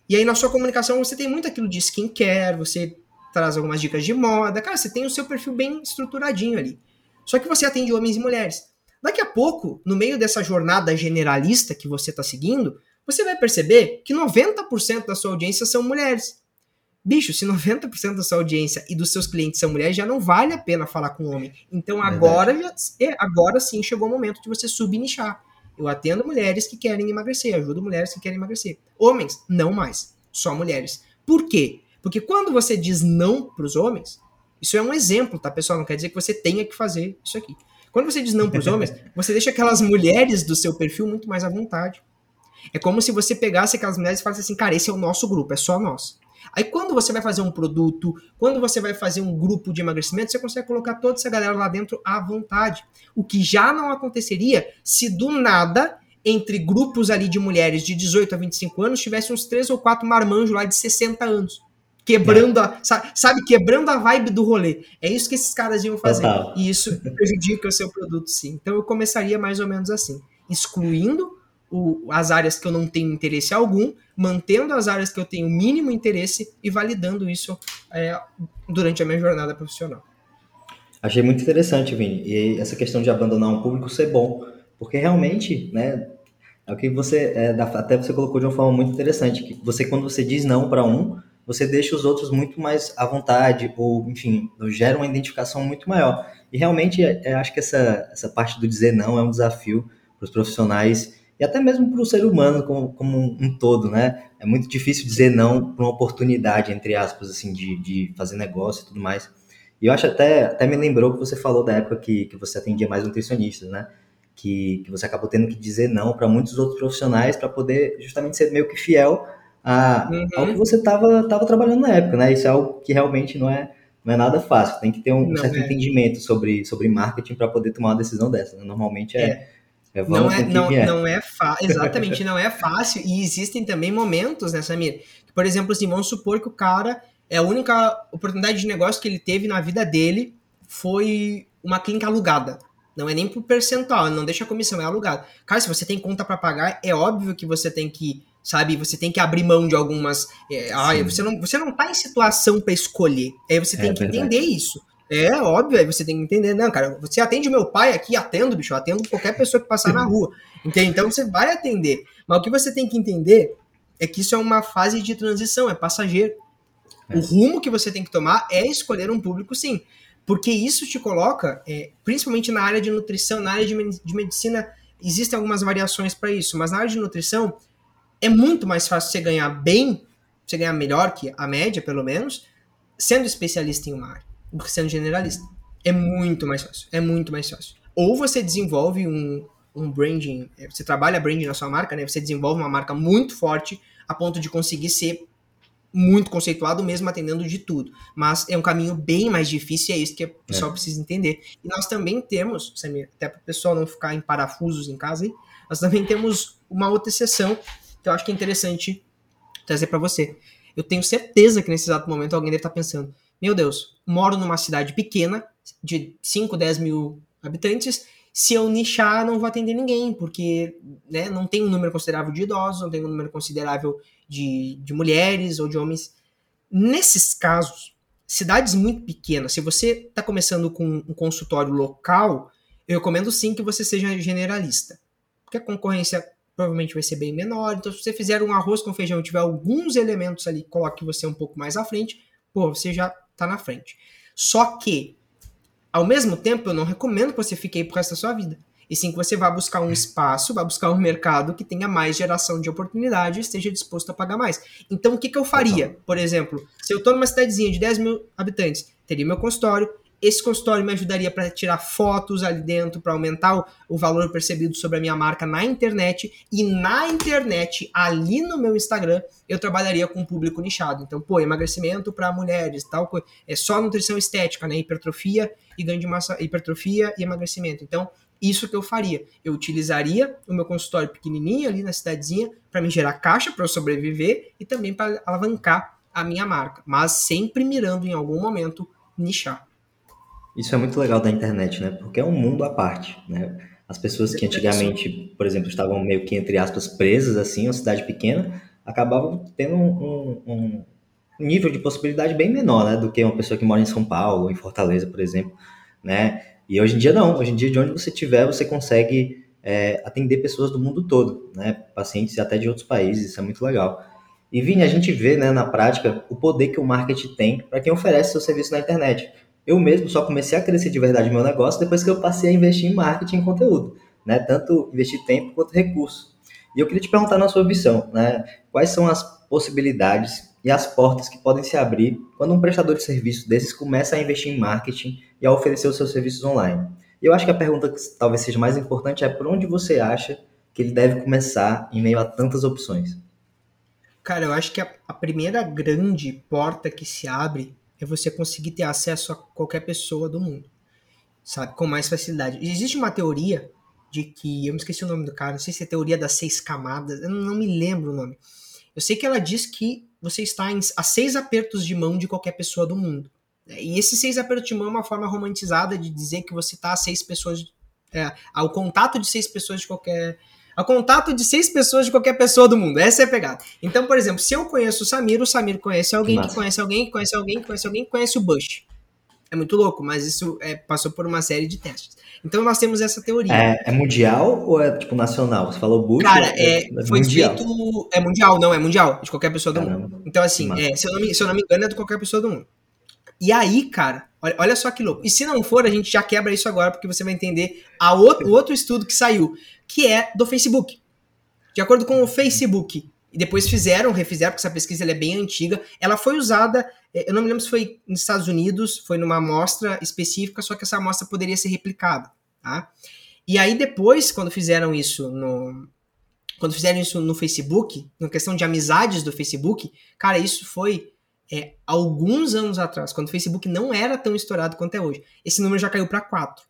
e aí na sua comunicação você tem muito aquilo de skincare, você traz algumas dicas de moda, cara, você tem o seu perfil bem estruturadinho ali. Só que você atende homens e mulheres. Daqui a pouco, no meio dessa jornada generalista que você está seguindo, você vai perceber que 90% da sua audiência são mulheres. Bicho, se 90% da sua audiência e dos seus clientes são mulheres, já não vale a pena falar com homem. Então agora, já, é, agora sim chegou o momento de você subnichar. Eu atendo mulheres que querem emagrecer, ajudo mulheres que querem emagrecer. Homens, não mais. Só mulheres. Por quê? Porque quando você diz não para os homens, isso é um exemplo, tá, pessoal? Não quer dizer que você tenha que fazer isso aqui. Quando você diz não para os homens, você deixa aquelas mulheres do seu perfil muito mais à vontade. É como se você pegasse aquelas mulheres e falasse assim, cara, esse é o nosso grupo, é só nós. Aí quando você vai fazer um produto, quando você vai fazer um grupo de emagrecimento, você consegue colocar toda essa galera lá dentro à vontade. O que já não aconteceria se do nada, entre grupos ali de mulheres de 18 a 25 anos, tivesse uns três ou quatro marmanjos lá de 60 anos. Quebrando a. Sabe, quebrando a vibe do rolê. É isso que esses caras iam fazer. Total. E isso prejudica o seu produto, sim. Então eu começaria mais ou menos assim. Excluindo o, as áreas que eu não tenho interesse algum, mantendo as áreas que eu tenho mínimo interesse e validando isso é, durante a minha jornada profissional. Achei muito interessante, Vini, e essa questão de abandonar um público ser bom, porque realmente, né, é o que você, é, até você colocou de uma forma muito interessante, que você, quando você diz não para um, você deixa os outros muito mais à vontade, ou, enfim, gera uma identificação muito maior. E realmente, é, é, acho que essa, essa parte do dizer não é um desafio para os profissionais e até mesmo para o ser humano como, como um, todo, né? É muito difícil dizer não para uma oportunidade, entre aspas, assim, de, de fazer negócio e tudo mais. E eu acho até, até me lembrou que você falou da época que, que você atendia mais nutricionistas, né? Que, que você acabou tendo que dizer não para muitos outros profissionais para poder justamente ser meio que fiel a, uhum. ao que você estava tava trabalhando na época, né? Isso é algo que realmente não é, não é nada fácil. Tem que ter um não certo é. entendimento sobre, sobre marketing para poder tomar uma decisão dessa. Né? Normalmente é, é é, não é, não, não é fácil, exatamente, não é fácil. E existem também momentos, né, Samir? Que, por exemplo, assim, vamos supor que o cara, é a única oportunidade de negócio que ele teve na vida dele foi uma clínica alugada. Não é nem por percentual, não deixa a comissão, é alugado. Cara, se você tem conta para pagar, é óbvio que você tem que, sabe, você tem que abrir mão de algumas. É, ai, você, não, você não tá em situação para escolher. Aí você tem é, que verdade. entender isso. É óbvio, aí você tem que entender, não, cara, você atende meu pai aqui, atendo, bicho, atendo qualquer pessoa que passar na rua. Entende? Então você vai atender. Mas o que você tem que entender é que isso é uma fase de transição, é passageiro. É. O rumo que você tem que tomar é escolher um público, sim. Porque isso te coloca, é, principalmente na área de nutrição, na área de, de medicina, existem algumas variações para isso, mas na área de nutrição é muito mais fácil você ganhar bem, você ganhar melhor que a média, pelo menos, sendo especialista em uma área do que sendo generalista. É muito mais fácil. É muito mais fácil. Ou você desenvolve um, um branding, é, você trabalha branding na sua marca, né? Você desenvolve uma marca muito forte a ponto de conseguir ser muito conceituado mesmo atendendo de tudo. Mas é um caminho bem mais difícil e é isso que o pessoal é. precisa entender. E nós também temos, Samir, até para o pessoal não ficar em parafusos em casa, aí, nós também temos uma outra exceção que eu acho que é interessante trazer para você. Eu tenho certeza que nesse exato momento alguém deve estar pensando: meu Deus, moro numa cidade pequena, de 5, 10 mil habitantes, se eu nichar, não vou atender ninguém, porque né, não tem um número considerável de idosos, não tem um número considerável de, de mulheres ou de homens. Nesses casos, cidades muito pequenas, se você está começando com um consultório local, eu recomendo sim que você seja generalista. Porque a concorrência provavelmente vai ser bem menor. Então, se você fizer um arroz com feijão e tiver alguns elementos ali que coloque você um pouco mais à frente, pô, você já tá na frente. Só que, ao mesmo tempo, eu não recomendo que você fique aí pro resto da sua vida. E sim que você vá buscar um espaço, vá buscar um mercado que tenha mais geração de oportunidade e esteja disposto a pagar mais. Então, o que, que eu faria? Por exemplo, se eu estou numa cidadezinha de 10 mil habitantes, teria meu consultório, esse consultório me ajudaria para tirar fotos ali dentro, para aumentar o, valor percebido sobre a minha marca na internet. E na internet, ali no meu Instagram, eu trabalharia com um público nichado. Então, pô, emagrecimento para mulheres, tal coisa. É só nutrição estética, né? Hipertrofia e ganho de massa, hipertrofia e emagrecimento. Então, isso que eu faria. Eu utilizaria o meu consultório pequenininho ali na cidadezinha para me gerar caixa para eu sobreviver e também para alavancar a minha marca, mas sempre mirando em algum momento nichar. Isso é muito legal da internet, né? Porque é um mundo à parte, né? As pessoas que antigamente, por exemplo, estavam meio que, entre aspas, presas, assim, uma cidade pequena, acabavam tendo um, um, nível de possibilidade bem menor, né? Do que uma pessoa que mora em São Paulo, em Fortaleza, por exemplo, né? E hoje em dia não. Hoje em dia, de onde você estiver, você consegue é, atender pessoas do mundo todo, né? Pacientes até de outros países, isso é muito legal. E, Vini, a gente vê, né, na prática, o poder que o marketing tem para quem oferece seu serviço na internet eu mesmo só comecei a crescer de verdade meu negócio depois que eu passei a investir em marketing e conteúdo, né? Tanto investir tempo quanto recurso. E eu queria te perguntar na sua visão, né? Quais são as possibilidades e as portas que podem se abrir quando um prestador de serviço desses começa a investir em marketing e a oferecer os seus serviços online? E eu acho que a pergunta que talvez seja mais importante é por onde você acha que ele deve começar em meio a tantas opções? Cara, eu acho que a, a primeira grande porta que se abre é você conseguir ter acesso a qualquer pessoa do mundo, sabe? Com mais facilidade. Existe uma teoria de que, eu me esqueci o nome do cara, não sei se é teoria das seis camadas, eu não me lembro o nome. Eu sei que ela diz que você está em, a seis apertos de mão de qualquer pessoa do mundo. E esses seis apertos de mão é uma forma romantizada de dizer que você está a seis pessoas, é, ao contato de seis pessoas de qualquer a contato de seis pessoas de qualquer pessoa do mundo. Essa é a pegada. Então, por exemplo, se eu conheço o Samir, o Samir conhece alguém que conhece alguém, que conhece alguém, que conhece alguém, que conhece o Bush. É muito louco, mas isso é, passou por uma série de testes. Então nós temos essa teoria. É, é mundial ou é tipo nacional? Você falou Bush? Cara, é, é foi mundial. feito. É mundial, não, é mundial, de qualquer pessoa do Caramba. mundo. Então, assim, é, se, eu me, se eu não me engano, é de qualquer pessoa do mundo. E aí, cara, olha, olha só que louco. E se não for, a gente já quebra isso agora, porque você vai entender a outro, outro estudo que saiu, que é do Facebook. De acordo com o Facebook, e depois fizeram, refizeram, porque essa pesquisa é bem antiga, ela foi usada, é, eu não me lembro se foi nos Estados Unidos, foi numa amostra específica, só que essa amostra poderia ser replicada, tá? E aí depois, quando fizeram isso no... Quando fizeram isso no Facebook, na questão de amizades do Facebook, cara, isso foi é, alguns anos atrás, quando o Facebook não era tão estourado quanto é hoje. Esse número já caiu para 4.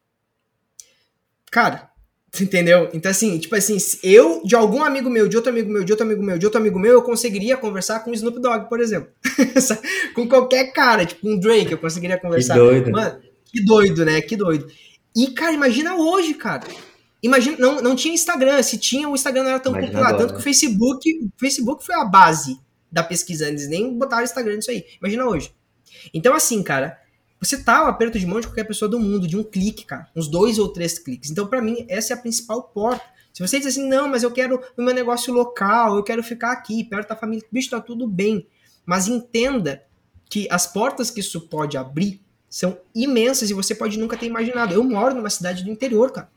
Cara, Entendeu? Então, assim, tipo assim, eu, de algum amigo meu, de outro amigo meu, de outro amigo meu, de outro amigo meu, eu conseguiria conversar com o Snoop Dogg, por exemplo. com qualquer cara, tipo um Drake, eu conseguiria conversar. Que doido. Mano, que doido, né? Que doido. E, cara, imagina hoje, cara. Imagina, não, não tinha Instagram. Se tinha, o Instagram não era tão imagina popular. Agora, tanto que o Facebook, o Facebook foi a base da pesquisa. Eles nem botaram Instagram nisso aí. Imagina hoje. Então, assim, cara, você tá ao aperto de mão de qualquer pessoa do mundo, de um clique, cara. Uns dois ou três cliques. Então, para mim, essa é a principal porta. Se você diz assim, não, mas eu quero no meu negócio local, eu quero ficar aqui, perto da família, bicho, tá tudo bem. Mas entenda que as portas que isso pode abrir são imensas e você pode nunca ter imaginado. Eu moro numa cidade do interior, cara.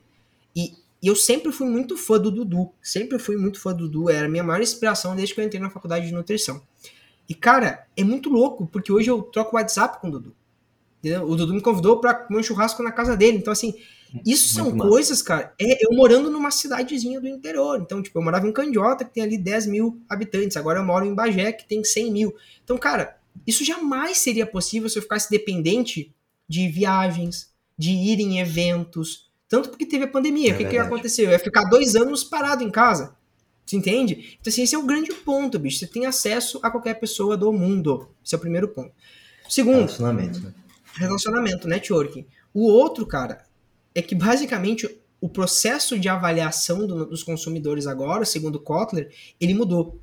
E, e eu sempre fui muito fã do Dudu. Sempre fui muito fã do Dudu. Era a minha maior inspiração desde que eu entrei na faculdade de nutrição. E, cara, é muito louco, porque hoje eu troco WhatsApp com o Dudu. Entendeu? O Dudu me convidou para comer um churrasco na casa dele. Então, assim, isso Muito são massa. coisas, cara. É eu morando numa cidadezinha do interior. Então, tipo, eu morava em Candiota, que tem ali 10 mil habitantes. Agora eu moro em Bagé, que tem 100 mil. Então, cara, isso jamais seria possível se eu ficasse dependente de viagens, de ir em eventos. Tanto porque teve a pandemia. É o que, que aconteceu? Eu ia ficar dois anos parado em casa. Você entende? Então, assim, esse é o grande ponto, bicho. Você tem acesso a qualquer pessoa do mundo. Esse é o primeiro ponto. Segundo. Relacionamento, né? relacionamento, networking. O outro, cara, é que basicamente o processo de avaliação do, dos consumidores agora, segundo Kotler, ele mudou.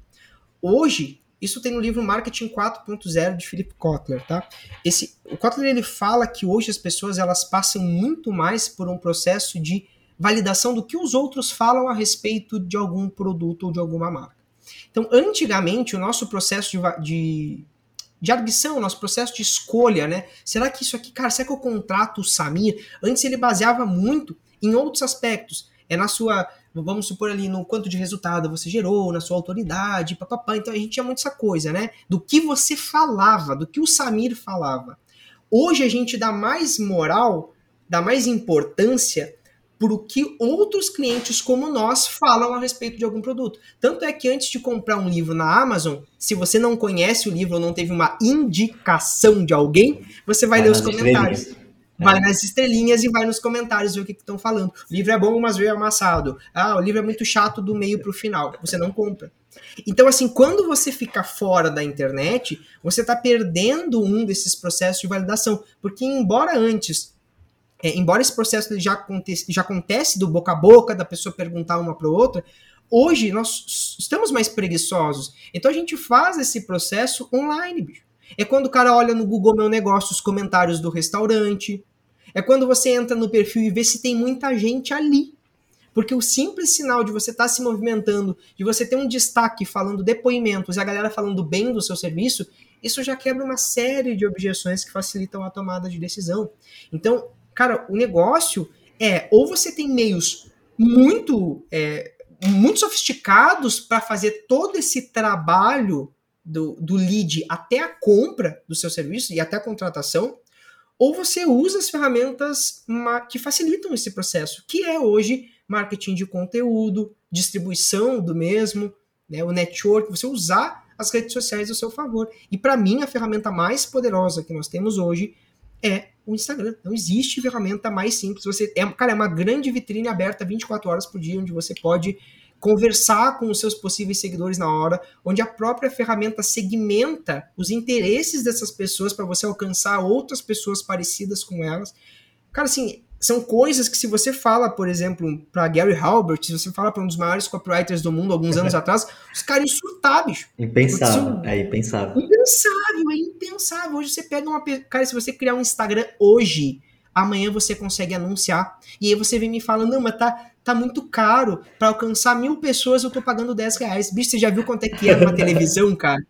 Hoje, Isso tem no livro Marketing 4.0 de Philip Kotler, tá? Esse, o Kotler ele fala que hoje as pessoas elas passam muito mais por um processo de validação do que os outros falam a respeito de algum produto ou de alguma marca. Então, antigamente, o nosso processo de, de, de arguição, o nosso processo de escolha, né? Será que isso aqui, cara, será que eu contrato o Samir? Antes ele baseava muito em outros aspectos. É na sua vamos supor ali no quanto de resultado você gerou, na sua autoridade, papapá. Então a gente tinha muito essa coisa, né? Do que você falava, do que o Samir falava. Hoje a gente dá mais moral, dá mais importância por o que outros clientes como nós falam a respeito de algum produto. Tanto é que antes de comprar um livro na Amazon, se você não conhece o livro ou não teve uma indicação de alguém, você vai, vai ler os comentários vai nas estrelinhas e vai nos comentários ver o que estão falando. O livro é bom, mas veio amassado. Ah, o livro é muito chato do meio para o final. Você não compra. Então, assim, quando você fica fora da internet, você está perdendo um desses processos de validação. Porque, embora antes, é, embora esse processo já, acontece, já acontece do boca a boca, da pessoa perguntar uma para outra, hoje nós estamos mais preguiçosos. Então, a gente faz esse processo online, bicho. É quando o cara olha no Google Meu Negócio os comentários do restaurante, é quando você entra no perfil e vê se tem muita gente ali. Porque o simples sinal de você estar tá se movimentando, de você ter um destaque falando depoimentos e a galera falando bem do seu serviço, isso já quebra uma série de objeções que facilitam a tomada de decisão. Então, cara, o negócio é ou você tem meios muito, é, muito sofisticados para fazer todo esse trabalho do, do lead até a compra do seu serviço e até a contratação, ou você usa as ferramentas que facilitam esse processo, que é hoje marketing de conteúdo, distribuição do mesmo, né, o network, você usar as redes sociais ao seu favor. E para mim, a ferramenta mais poderosa que nós temos hoje é o Instagram. Não existe ferramenta mais simples. Você é, cara, é uma grande vitrine aberta 24 horas por dia, onde você pode conversar com os seus possíveis seguidores na hora, onde a própria ferramenta segmenta os interesses dessas pessoas para você alcançar outras pessoas parecidas com elas. Cara, assim, são coisas que se você fala, por exemplo, para Gary Halbert, se você fala para um dos maiores copywriters do mundo alguns anos atrás, os caras insultar, bicho. Impensável, é impensável. Impensável, é impensável. Hoje você pega uma... Cara, se você criar um Instagram hoje, amanhã você consegue anunciar. E aí você vem me fala, não, mas tá, tá muito caro. para alcançar mil pessoas, eu tô pagando 10 reais. Bicho, você já viu quanto é que é uma televisão, cara?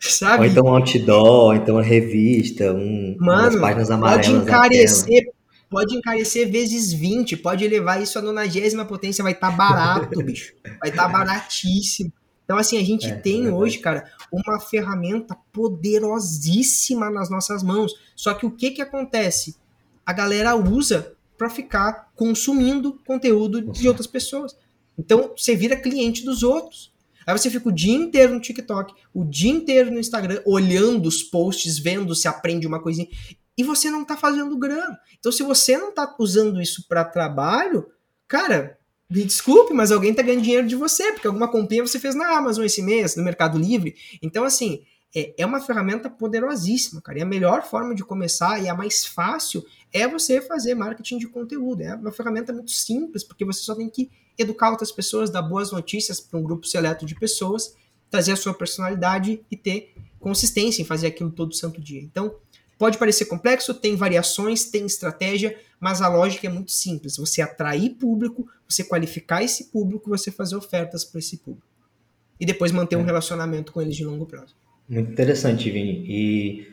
Sabe? Ou então um outdoor, então uma revista, um, Mano, umas páginas amarelas. Pode encarecer, pode encarecer vezes 20, pode levar isso à nonagésima potência, vai estar tá barato, bicho. Vai estar tá baratíssimo. Então, assim, a gente é, tem é hoje, cara, uma ferramenta poderosíssima nas nossas mãos. Só que o que que acontece? A galera usa para ficar consumindo conteúdo de outras pessoas. Então você vira cliente dos outros. Aí você fica o dia inteiro no TikTok, o dia inteiro no Instagram, olhando os posts, vendo se aprende uma coisinha. E você não tá fazendo grana. Então, se você não tá usando isso para trabalho, cara, me desculpe, mas alguém tá ganhando dinheiro de você, porque alguma comprinha você fez na Amazon esse mês, no Mercado Livre. Então, assim, é, é uma ferramenta poderosíssima, cara. E a melhor forma de começar e a mais fácil é você fazer marketing de conteúdo. É uma ferramenta muito simples, porque você só tem que educar outras pessoas, dar boas notícias para um grupo seleto de pessoas, trazer a sua personalidade e ter consistência em fazer aquilo todo santo dia. Então, pode parecer complexo, tem variações, tem estratégia, mas a lógica é muito simples. Você atrair público, você qualificar esse público, você fazer ofertas para esse público. E depois manter um é. relacionamento com eles de longo prazo. Muito interessante, Vini. E,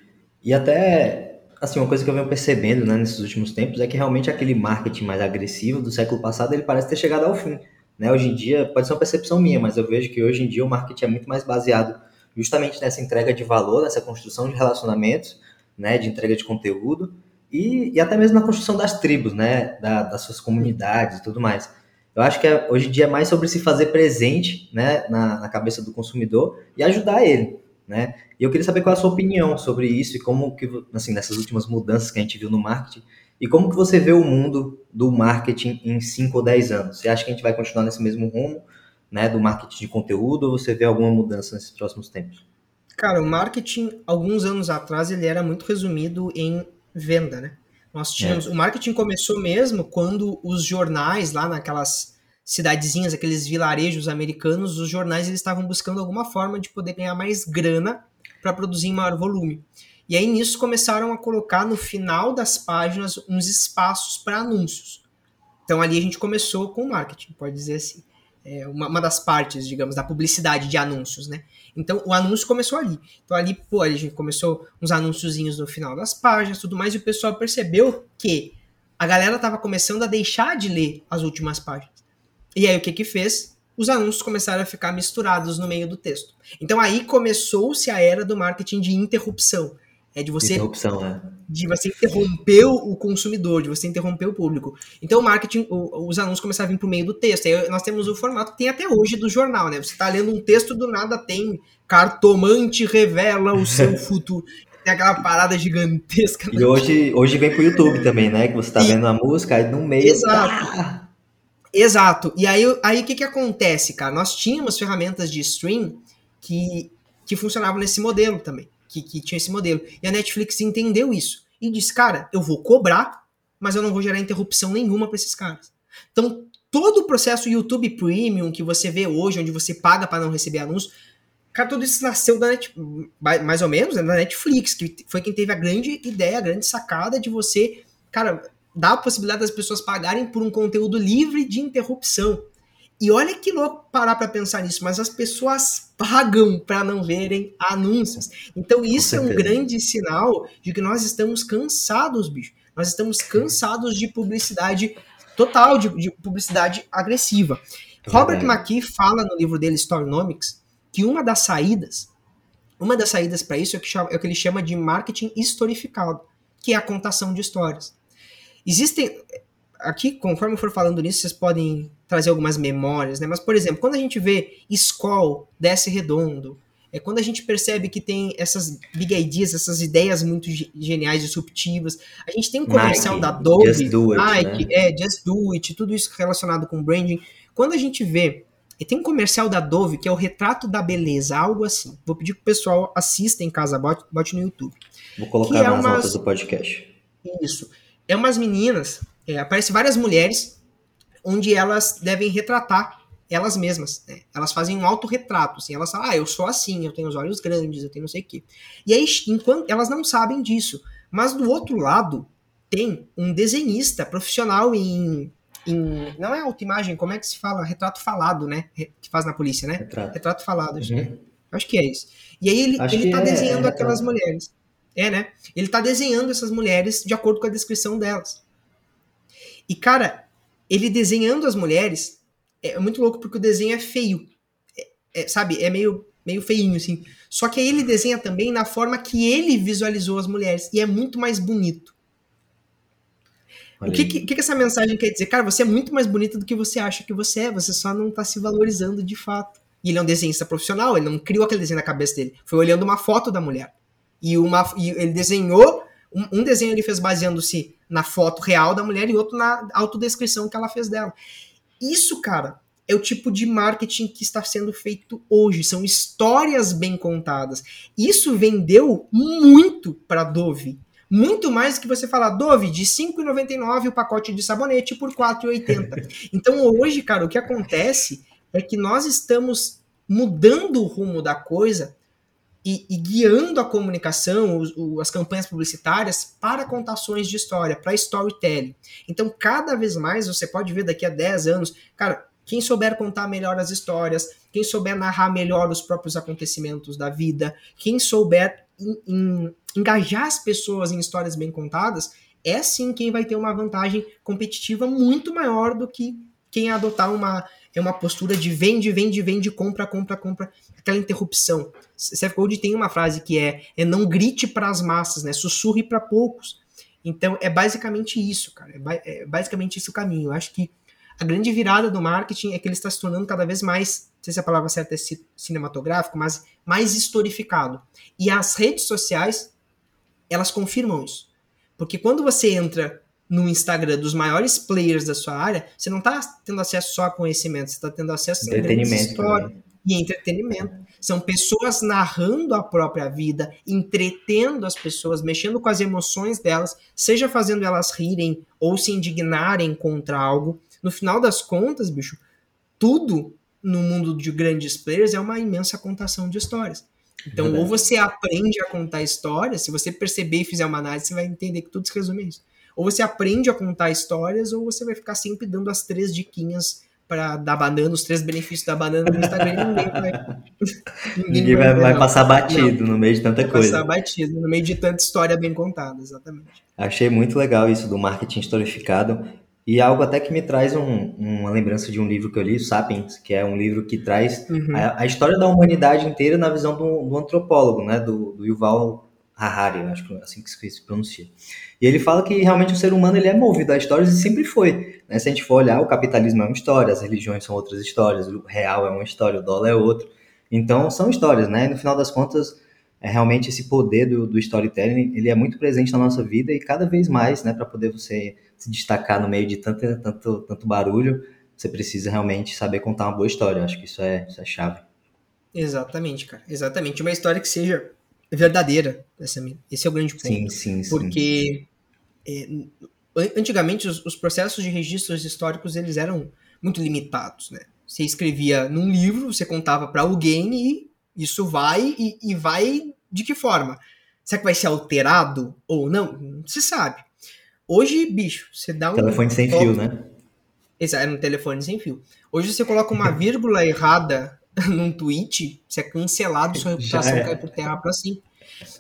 e até, assim, uma coisa que eu venho percebendo né, nesses últimos tempos é que realmente aquele marketing mais agressivo do século passado, ele parece ter chegado ao fim. Né? Hoje em dia, pode ser uma percepção minha, mas eu vejo que hoje em dia o marketing é muito mais baseado justamente nessa entrega de valor, nessa construção de relacionamentos, né, de entrega de conteúdo, e, e até mesmo na construção das tribos, né, da, das suas comunidades e tudo mais. Eu acho que é, hoje em dia é mais sobre se fazer presente né, na, na cabeça do consumidor e ajudar ele né? E eu queria saber qual é a sua opinião sobre isso e como que, assim, nessas últimas mudanças que a gente viu no marketing, e como que você vê o mundo do marketing em 5 ou 10 anos? Você acha que a gente vai continuar nesse mesmo rumo, né, do marketing de conteúdo, ou você vê alguma mudança nesses próximos tempos? Cara, o marketing, alguns anos atrás, ele era muito resumido em venda, né? Nós tínhamos, é. o marketing começou mesmo quando os jornais lá naquelas cidadezinhas, aqueles vilarejos americanos, os jornais eles estavam buscando alguma forma de poder ganhar mais grana para produzir em maior volume. E aí nisso começaram a colocar no final das páginas uns espaços para anúncios. Então ali a gente começou com marketing, pode dizer assim. É uma, uma, das partes, digamos, da publicidade de anúncios, né? Então o anúncio começou ali. Então ali, pô, a gente começou uns anúnciozinhos no final das páginas, tudo mais, e o pessoal percebeu que a galera estava começando a deixar de ler as últimas páginas. E aí o que que fez? Os anúncios começaram a ficar misturados no meio do texto. Então aí começou-se a era do marketing de interrupção. É de você. Interrupção, né? De você interromper o consumidor, de você interromper o público. Então o marketing, o, os anúncios começaram a vir por meio do texto. Aí nós temos o formato que tem até hoje do jornal, né? Você está lendo um texto, do nada tem cartomante revela o seu futuro. Tem aquela parada gigantesca. E hoje, hoje vem pro YouTube também, né? Que você tá e... vendo a música, aí no meio. Exato. Tá... Exato. E aí o aí, que, que acontece, cara? Nós tínhamos ferramentas de stream que, que funcionavam nesse modelo também que, que tinha esse modelo. E a Netflix entendeu isso e disse: cara, eu vou cobrar, mas eu não vou gerar interrupção nenhuma para esses caras. Então, todo o processo YouTube Premium que você vê hoje, onde você paga para não receber anúncios, cara, tudo isso nasceu da Net, mais ou menos, né, da Netflix, que foi quem teve a grande ideia, a grande sacada de você, cara, dar a possibilidade das pessoas pagarem por um conteúdo livre de interrupção. E olha que louco parar para pensar nisso, mas as pessoas pagam para não verem anúncios. Então isso é um grande sinal de que nós estamos cansados, bicho. Nós estamos cansados de publicidade total, de, de publicidade agressiva. É Robert McKee fala no livro dele Storynomics que uma das saídas, uma das saídas para isso é, que chama, é o que ele chama de marketing historificado, que é a contação de histórias. Existem aqui, conforme eu for falando nisso, vocês podem trazer algumas memórias, né? Mas, por exemplo, quando a gente vê Skoll desce redondo, é quando a gente percebe que tem essas big ideas, essas ideias muito geniais, disruptivas. A gente tem um comercial Nike, da Adobe, just do it, Nike, né? é, Just Do It, tudo isso relacionado com branding. Quando a gente vê, e tem um comercial da Dove que é o retrato da beleza, algo assim. Vou pedir que o pessoal assista em casa, bote, bote no YouTube. Vou colocar é nas umas, notas do podcast. Isso. É umas meninas, é, aparecem várias mulheres onde elas devem retratar elas mesmas. Né? Elas fazem um autorretrato, assim, elas falam, ah, eu sou assim, eu tenho os olhos grandes, eu tenho não sei o quê. E aí, enquanto elas não sabem disso, mas do outro lado tem um desenhista profissional em, em não é autoimagem, como é que se fala? Retrato falado, né? Que faz na polícia, né? Retrato, Retrato falado, acho, uhum. que é. acho que é isso. E aí ele, ele tá é, desenhando é, aquelas mulheres. É, né? Ele tá desenhando essas mulheres de acordo com a descrição delas. E, cara, ele desenhando as mulheres é muito louco porque o desenho é feio. É, é, sabe? É meio, meio feinho, assim. Só que ele desenha também na forma que ele visualizou as mulheres. E é muito mais bonito. Olha o que, que, que, essa mensagem quer dizer? Cara, você é muito mais bonita do que você acha que você é. Você só não tá se valorizando de fato. E ele é um desenhista profissional, ele não criou aquele desenho na cabeça dele. Foi olhando uma foto da mulher. E, uma, e ele desenhou. Um, um desenho ele fez baseando-se na foto real da mulher e outro na autodescrição que ela fez dela. Isso, cara, é o tipo de marketing que está sendo feito hoje. São histórias bem contadas. Isso vendeu muito para Dove. Muito mais do que você falar, Dove, de R$ 5,99 o pacote de sabonete por R$ 4,80. então hoje, cara, o que acontece é que nós estamos mudando o rumo da coisa e, e guiando a comunicação, o, as campanhas publicitárias para contações de história, para storytelling. Então, cada vez mais você pode ver daqui a 10 anos, cara, quem souber contar melhor as histórias, quem souber narrar melhor os próprios acontecimentos da vida, quem souber engajar as pessoas em histórias bem contadas, é sim quem vai ter uma vantagem competitiva muito maior do que quem adotar uma, é uma postura de vende, vende, vende, compra, compra, compra, aquela interrupção. Seth Gold tem uma frase que é, é não grite para as massas, né? Sussurre para poucos. Então é basicamente isso, cara. É, é basicamente esse o caminho. Eu acho que a grande virada do marketing é que ele está se tornando cada vez mais, não sei se a palavra certa é cinematográfico, mas mais historificado. E as redes sociais, elas confirmam isso. Porque quando você entra no Instagram dos maiores players da sua área, você não está tendo acesso só a conhecimento, você está tendo acesso a história e entretenimento. São pessoas narrando a própria vida, entretendo as pessoas, mexendo com as emoções delas, seja fazendo elas rirem ou se indignarem contra algo. No final das contas, bicho, tudo no mundo de grandes players é uma imensa contação de histórias. Então, Verdade. ou você aprende a contar histórias, se você perceber e fizer uma análise, você vai entender que tudo se resume a isso. Ou você aprende a contar histórias, ou você vai ficar sempre dando as três diquinhas para dar banana, os três benefícios da banana no Instagram ninguém vai. ninguém, ninguém vai, vai, vai passar batido não, no meio de tanta vai coisa. Passar batido, no meio de tanta história bem contada, exatamente. Achei muito legal isso do marketing historificado. E algo até que me traz um, uma lembrança de um livro que eu li, Sapiens, que é um livro que traz uhum. a, a, história da humanidade inteira na visão do, do antropólogo, né, do, do Yuval Harari, acho que é assim que se pronuncia. E ele fala que realmente o ser humano ele é movido a histórias e sempre foi. Né? Se a gente for olhar, o capitalismo é uma história, as religiões são outras histórias, o real é uma história, o dólar é outro. Então, são histórias, né? E no final das contas, é realmente esse poder do, do storytelling, ele é muito presente na nossa vida e cada vez mais, né, para poder você se destacar no meio de tanto, tanto, tanto barulho, você precisa realmente saber contar uma boa história. Eu acho que isso é, isso é chave. Exatamente, cara. Exatamente. Uma história que seja verdadeira. Esse é o grande ponto. Sim, sim, sim. Porque é, antigamente os, os, processos de registros históricos eles eram muito limitados, né? Você escrevia num livro, você contava para alguém e isso vai e, e, vai de que forma? Será que vai ser alterado ou não? Não se sabe. Hoje, bicho, você dá um. Telefone sem fio, né? Exato, era um telefone sem fio. Hoje você coloca uma vírgula errada num tweet, você é cancelado, sua reputação é. cai por terra pra cima.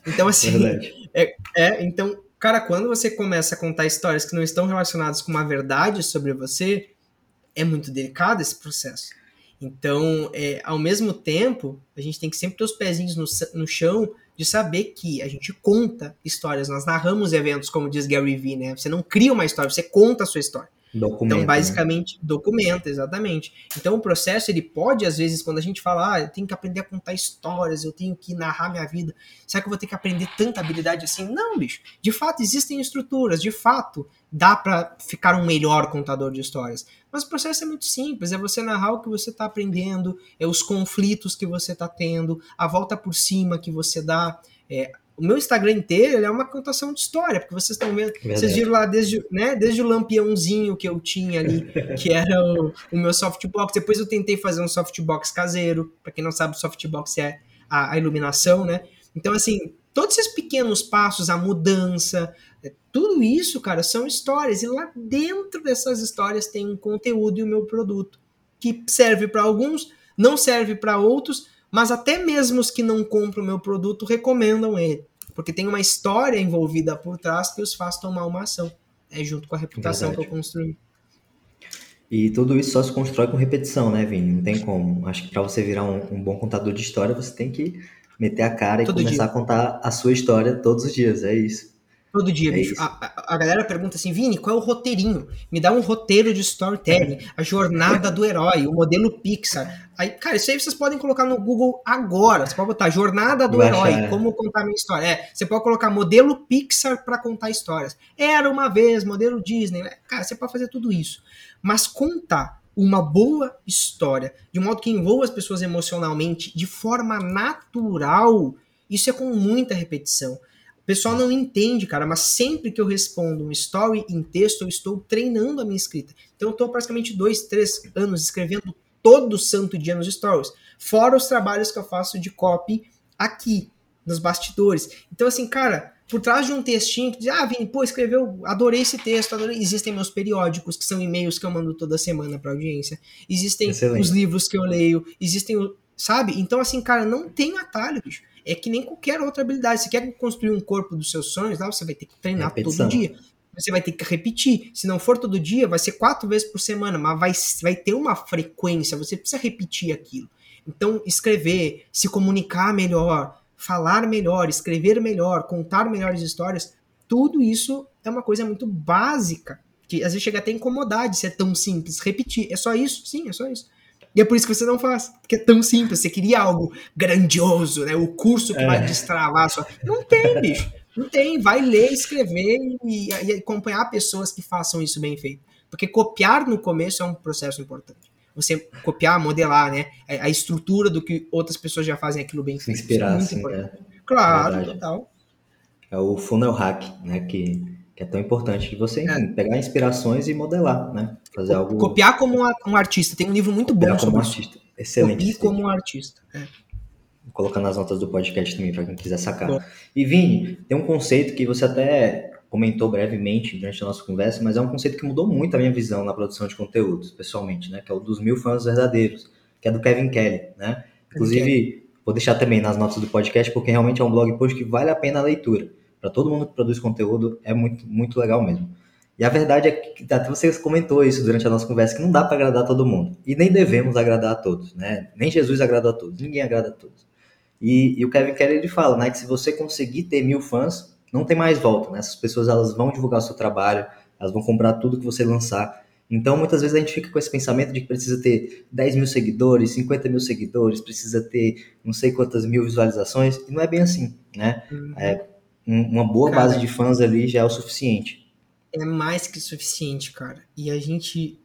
Então, assim. É, é, então, cara, quando você começa a contar histórias que não estão relacionadas com uma verdade sobre você, é muito delicado esse processo. Então, é, ao mesmo tempo, a gente tem que sempre ter os pezinhos no, no chão de saber que a gente conta histórias, nós narramos eventos, como diz Gary Vee, né? Você não cria uma história, você conta a sua história. Documenta, então, né? basicamente, né? documenta, exatamente. Então, o processo, ele pode, às vezes, quando a gente fala, ah, eu tenho que aprender a contar histórias, eu tenho que narrar minha vida, será que eu vou ter que aprender tanta habilidade assim? Não, bicho. De fato, existem estruturas, de fato, dá para ficar um melhor contador de histórias. Mas o processo é muito simples, é você narrar o que você está aprendendo, é os conflitos que você está tendo, a volta por cima que você dá. É, o meu Instagram inteiro é uma contação de história, porque vocês estão vendo, Verdade. vocês viram lá desde, né, desde o lampiãozinho que eu tinha ali, que era o, o, meu softbox. Depois eu tentei fazer um softbox caseiro, para quem não sabe, softbox é a, a iluminação, né? Então, assim, todos esses pequenos passos, a mudança, é, tudo isso, cara, são histórias. E lá dentro dessas histórias tem um conteúdo e o meu produto, que serve para alguns, não serve para outros, mas até mesmo os que não compram o meu produto recomendam ele. Porque tem uma história envolvida por trás que os faz tomar uma ação. É junto com a reputação Verdade. que eu construí. E tudo isso só se constrói com repetição, né, Vini? Não tem como. Acho que para você virar um, um, bom contador de história, você tem que meter a cara e Todo começar dia. a contar a sua história todos os dias. É isso. Todo dia, é bicho. A, a, galera pergunta assim, Vini, qual é o roteirinho? Me dá um roteiro de storytelling, a jornada do herói, o modelo Pixar. Aí, cara, isso aí vocês podem colocar no Google agora. Você pode botar jornada do herói, é. como contar minha história. É, você pode colocar modelo Pixar para contar histórias. Era uma vez, modelo Disney. Cara, você pode fazer tudo isso. Mas contar uma boa história, de modo que envolva as pessoas emocionalmente, de forma natural, isso é com muita repetição pessoal não entende, cara, mas sempre que eu respondo um story em texto, eu estou treinando a minha escrita. Então eu estou praticamente dois, três anos escrevendo todo santo dia nos stories. Fora os trabalhos que eu faço de copy aqui, nos bastidores. Então, assim, cara, por trás de um textinho que diz, ah, Vini, pô, escreveu, adorei esse texto, adorei. existem meus periódicos, que são e-mails que eu mando toda semana para audiência. Existem Excelente. os livros que eu leio, existem, sabe? Então, assim, cara, não tem atalho, bicho é que nem qualquer outra habilidade. Você quer construir um corpo dos seus sonhos, lá você vai ter que treinar Repetição. todo dia. Você vai ter que repetir. Se não for todo dia, vai ser quatro vezes por semana, mas vai, vai ter uma frequência. Você precisa repetir aquilo. Então, escrever, se comunicar melhor, falar melhor, escrever melhor, contar melhores histórias, tudo isso é uma coisa muito básica, que às vezes chega até a incomodar de ser tão simples. Repetir, é só isso? Sim, é só isso. E é por isso que você não faz, porque é tão simples. Você queria algo grandioso, né? O curso que é. vai destravar sua. Não tem, bicho. Não tem. Vai ler, escrever e, e acompanhar pessoas que façam isso bem feito. Porque copiar no começo é um processo importante. Você copiar, modelar, né? A estrutura do que outras pessoas já fazem aquilo bem feito. Inspirar, é sim, é. Claro, total. É o funnel hack, né? Que, que é tão importante de você, enfim, é. pegar inspirações e modelar, né? Fazer algo. Copiar como um artista. Tem um livro muito Copiar bom sobre como artista. Excelente. Copie como um artista. É. Vou colocar nas notas do podcast também para quem quiser sacar. Bom. E Vini, tem um conceito que você até comentou brevemente durante a nossa conversa, mas é um conceito que mudou muito a minha visão na produção de conteúdos, pessoalmente, né? Que é o dos mil fãs verdadeiros, que é do Kevin Kelly, né? Inclusive, vou deixar também nas notas do podcast, porque realmente é um blog post que vale a pena a leitura para todo mundo que produz conteúdo, é muito, muito legal mesmo. E a verdade é que até você comentou isso durante a nossa conversa, que não dá para agradar todo mundo. E nem devemos agradar a todos, né? Nem Jesus agrada a todos, ninguém agrada a todos. E, e o Kevin Kelly ele fala, né, que se você conseguir ter mil fãs, não tem mais volta, né? Essas pessoas elas vão divulgar o seu trabalho, elas vão comprar tudo que você lançar. Então, muitas vezes a gente fica com esse pensamento de que precisa ter 10 mil seguidores, 50 mil seguidores, precisa ter não sei quantas mil visualizações, e não é bem assim, né? Uhum. É, uma boa cara, base de fãs ali já é o suficiente. É mais que suficiente, cara. E a gente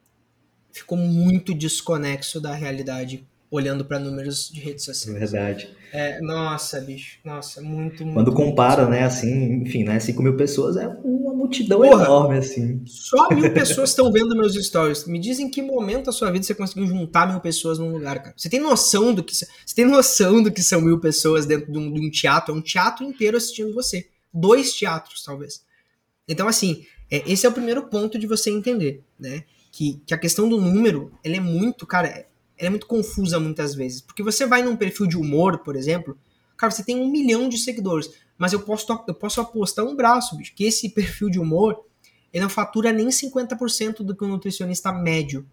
ficou muito desconexo da realidade olhando para números de redes sociais. Verdade. É, nossa, bicho. Nossa, muito, muito. Quando compara, né, assim, enfim, né, 5 mil pessoas é uma multidão Porra, enorme, assim. Só mil pessoas estão vendo meus stories. Me dizem que momento da sua vida você conseguiu juntar mil pessoas num lugar, cara. Você tem noção do que. Você tem noção do que são mil pessoas dentro de um, de um teatro? É um teatro inteiro assistindo você dois teatros, talvez. Então, assim, é, esse é o primeiro ponto de você entender, né? Que, que a questão do número, ela é muito, cara, ela é muito confusa muitas vezes. Porque você vai num perfil de humor, por exemplo, cara, você tem um milhão de seguidores, mas eu posso, eu posso apostar um braço, bicho, que esse perfil de humor, ele não fatura nem 50% do que um nutricionista médio.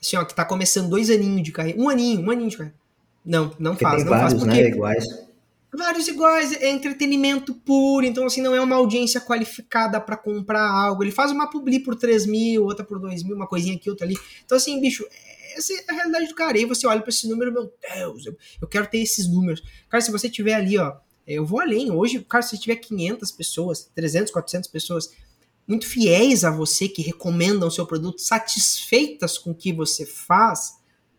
Assim, ó, que tá começando dois aninhos de carreira. Um aninho, um aninho de carreira. Não, não porque faz, não vários, faz. Porque... Né, iguais vários iguais, é entretenimento puro, então assim, não é uma audiência qualificada para comprar algo. Ele faz uma publi por 3 mil, outra por 2 mil, uma coisinha aqui, outra ali. Então assim, bicho, essa é a realidade do cara. E aí você olha para esse número, meu Deus, eu, eu quero ter esses números. Cara, se você tiver ali, ó, eu vou além. Hoje, cara, se tiver 500 pessoas, 300, 400 pessoas muito fiéis a você, que recomendam o seu produto, satisfeitas com o que você faz,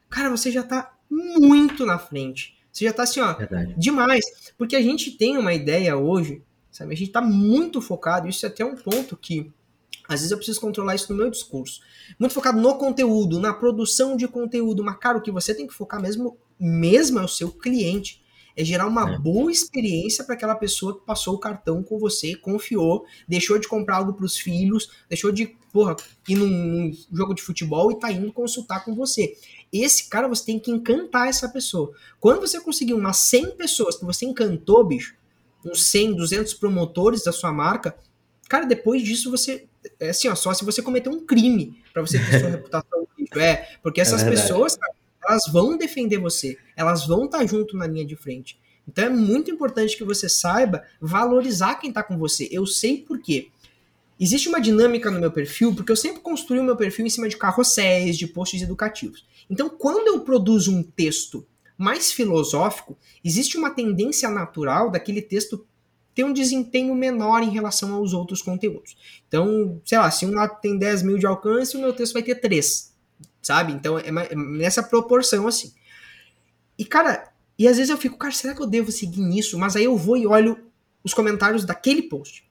cara, você já tá muito na frente. Você já tá assim, ó, Verdade. demais. Porque a gente tem uma ideia hoje, sabe? A gente tá muito focado, isso é até um ponto que às vezes eu preciso controlar isso no meu discurso. Muito focado no conteúdo, na produção de conteúdo. Mas, cara, o que você tem que focar mesmo, mesmo é o seu cliente. É gerar uma é. boa experiência para aquela pessoa que passou o cartão com você, confiou, deixou de comprar algo para os filhos, deixou de, porra, ir num, num jogo de futebol e tá indo consultar com você. Esse cara você tem que encantar essa pessoa. Quando você conseguir umas 100 pessoas que você encantou, bicho, uns 100, 200 promotores da sua marca, cara, depois disso você é assim, ó, só se você cometer um crime para você ter sua reputação bicho. É, porque essas é pessoas, cara, elas vão defender você, elas vão estar tá junto na linha de frente. Então é muito importante que você saiba valorizar quem está com você. Eu sei por quê. Existe uma dinâmica no meu perfil, porque eu sempre construí o meu perfil em cima de carrosséis, de posts educativos. Então, quando eu produzo um texto mais filosófico, existe uma tendência natural daquele texto ter um desempenho menor em relação aos outros conteúdos. Então, sei lá, se um lá tem 10 mil de alcance, o meu texto vai ter 3, sabe? Então, é, é nessa proporção assim. E, cara, e às vezes eu fico, cara, será que eu devo seguir nisso? Mas aí eu vou e olho os comentários daquele post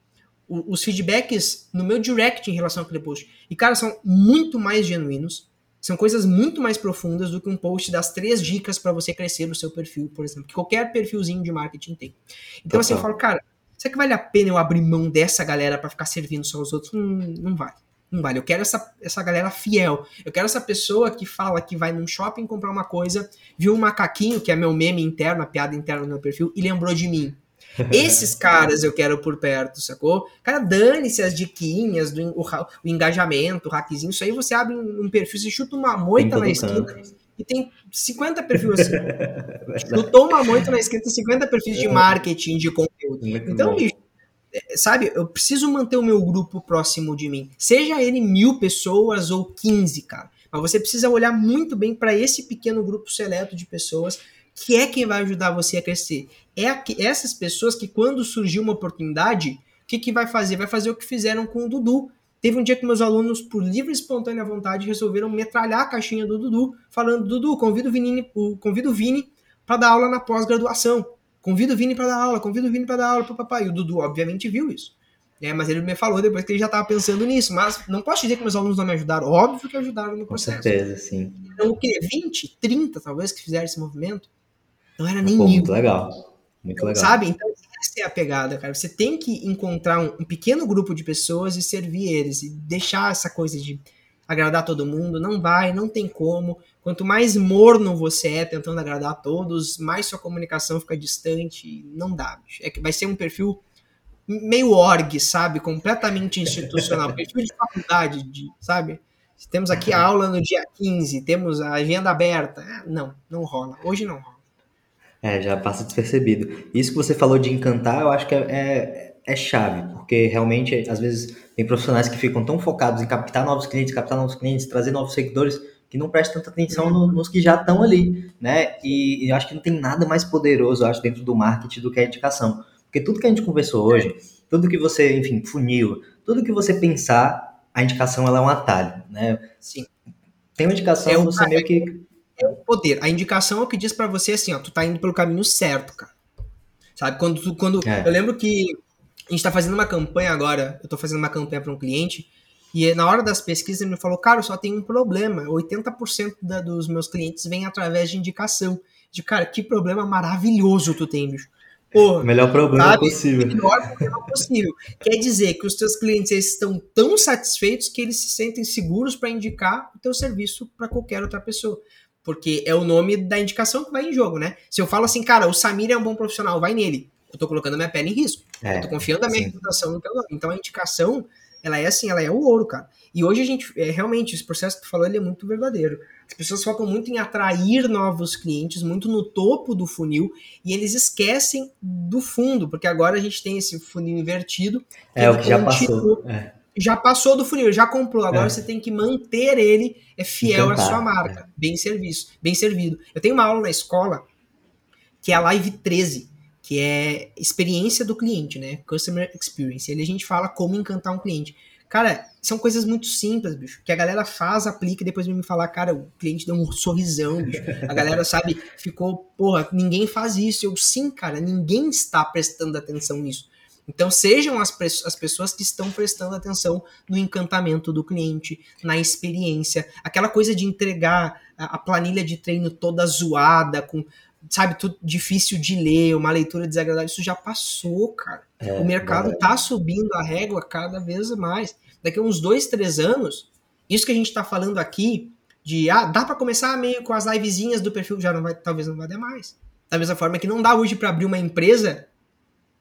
os feedbacks no meu direct em relação àquele post. E, cara, são muito mais genuínos. São coisas muito mais profundas do que um post das três dicas para você crescer no seu perfil, por exemplo, que qualquer perfilzinho de marketing tem. Então, Total. assim, eu falo, cara, será que vale a pena eu abrir mão dessa galera para ficar servindo só os outros? Hum, não vale. Não vale. Eu quero essa, essa galera fiel. Eu quero essa pessoa que fala que vai num shopping comprar uma coisa, viu um macaquinho, que é meu meme interno, a piada interna no meu perfil, e lembrou de mim. Esses caras eu quero por perto, sacou? Cara, dane-se as diquinhas, do, o, o, engajamento, o hackzinho. Isso aí você abre um, um perfil, você chuta uma moita na esquina e tem 50 perfis assim. Chutou uma moita na esquina, tem 50 perfis de é. marketing, de conteúdo. Muito então, bicho, é, sabe, eu preciso manter o meu grupo próximo de mim. Seja ele mil pessoas ou 15, cara. Mas você precisa olhar muito bem para esse pequeno grupo seleto de pessoas que é quem vai ajudar você a crescer. É essas pessoas que, quando surgiu uma oportunidade, o que, que vai fazer? Vai fazer o que fizeram com o Dudu. Teve um dia que meus alunos, por livre e espontânea vontade, resolveram metralhar a caixinha do Dudu, falando: Dudu, convido o Vini, convido o Vini para dar aula na pós-graduação. Convido o Vini para dar aula, convido o Vini para dar aula para papai. E o Dudu, obviamente, viu isso. É, mas ele me falou depois que ele já estava pensando nisso. Mas não posso dizer que meus alunos não me ajudaram. Óbvio que ajudaram no processo. Com certeza, sim. Então, o quê? 20, 30 talvez que fizeram esse movimento? Não era nem Pô, mil. Muito legal. Muito legal. Sabe? Então, essa é a pegada, cara. Você tem que encontrar um, um pequeno grupo de pessoas e servir eles. E deixar essa coisa de agradar todo mundo. Não vai, não tem como. Quanto mais morno você é tentando agradar a todos, mais sua comunicação fica distante. Não dá, bicho. É que vai ser um perfil meio org, sabe? Completamente institucional. perfil de faculdade, de, sabe? Temos aqui a aula no dia 15, temos a agenda aberta. Ah, não, não rola. Hoje não rola. É, já passa despercebido. Isso que você falou de encantar, eu acho que é, é, é chave, porque realmente, às vezes, tem profissionais que ficam tão focados em captar novos clientes, captar novos clientes, trazer novos seguidores, que não prestam tanta atenção no, nos que já estão ali, né? E, e eu acho que não tem nada mais poderoso, eu acho, dentro do marketing do que a indicação. Porque tudo que a gente conversou hoje, tudo que você, enfim, funil, tudo que você pensar, a indicação ela é um atalho, né? Sim. Tem uma indicação, É um você meio que É o poder. A indicação é o que diz pra você assim, ó, tu tá indo pelo caminho certo, cara. Sabe? Quando tu, quando É. eu lembro que a gente tá fazendo uma campanha agora, eu tô fazendo uma campanha para um cliente e na hora das pesquisas ele me falou: "Cara, eu só tem um problema. 80% da, dos meus clientes vêm através de indicação". De cara, que problema maravilhoso tu tem, bicho. Porra, melhor problema Sabe? possível. melhor problema possível. Quer dizer que os teus clientes estão tão satisfeitos que eles se sentem seguros para indicar o teu serviço para qualquer outra pessoa. Porque é o nome da indicação que vai em jogo, né? Se eu falo assim, cara, o Samir é um bom profissional, vai nele. Eu tô colocando a minha pele em risco. É, eu tô confiando a minha reputação no teu nome. Então a indicação, ela é assim, ela é o ouro, cara. E hoje a gente, é, realmente, esse processo que tu falou, ele é muito verdadeiro. As pessoas focam muito em atrair novos clientes, muito no topo do funil, e eles esquecem do fundo, porque agora a gente tem esse funil invertido. É, o que já passou. É. já passou do funil, já comprou. Agora É. você tem que manter ele é fiel Encantar, à sua marca, bem serviço, bem servido. Eu tenho uma aula na escola que é a Live 13, que é experiência do cliente, né? Customer Experience. Ele a gente fala como encantar um cliente. Cara, são coisas muito simples, bicho, que a galera faz, aplica e depois vem me falar, cara, o cliente deu um sorrisão, bicho. A galera, sabe, ficou, porra, ninguém faz isso. Eu, sim, cara, ninguém está prestando atenção nisso. Então, sejam as, as pessoas que estão prestando atenção no encantamento do cliente, na experiência, aquela coisa de entregar a, a planilha de treino toda zoada, com, sabe, tudo difícil de ler, uma leitura desagradável. Isso já passou, cara. É, o mercado verdade. tá subindo a régua cada vez mais. Daqui a uns dois, três anos, isso que a gente tá falando aqui, de ah, dá para começar meio com as livezinhas do perfil, já não vai, talvez não vai dar mais. Da mesma forma que não dá hoje para abrir uma empresa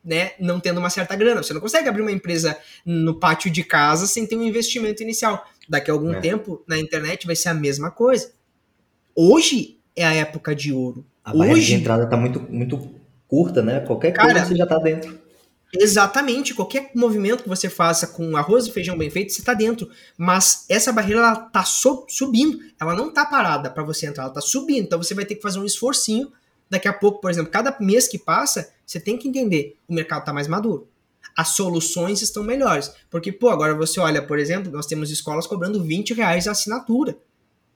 né, não tendo uma certa grana. Você não consegue abrir uma empresa no pátio de casa sem ter um investimento inicial. Daqui a algum É. tempo, na internet, vai ser a mesma coisa. Hoje é a época de ouro. A barreira de Hoje, entrada tá muito, muito curta, né? Qualquer Cara, coisa você já tá dentro. exatamente, qualquer movimento que você faça com arroz e feijão bem feito, você está dentro. Mas essa barreira, ela tá subindo. Ela não tá parada para você entrar, ela tá subindo. Então você vai ter que fazer um esforcinho. Daqui a pouco, por exemplo, cada mês que passa, você tem que entender, o mercado tá mais maduro. As soluções estão melhores. Porque, pô, agora você olha, por exemplo, nós temos escolas cobrando 20 reais a assinatura.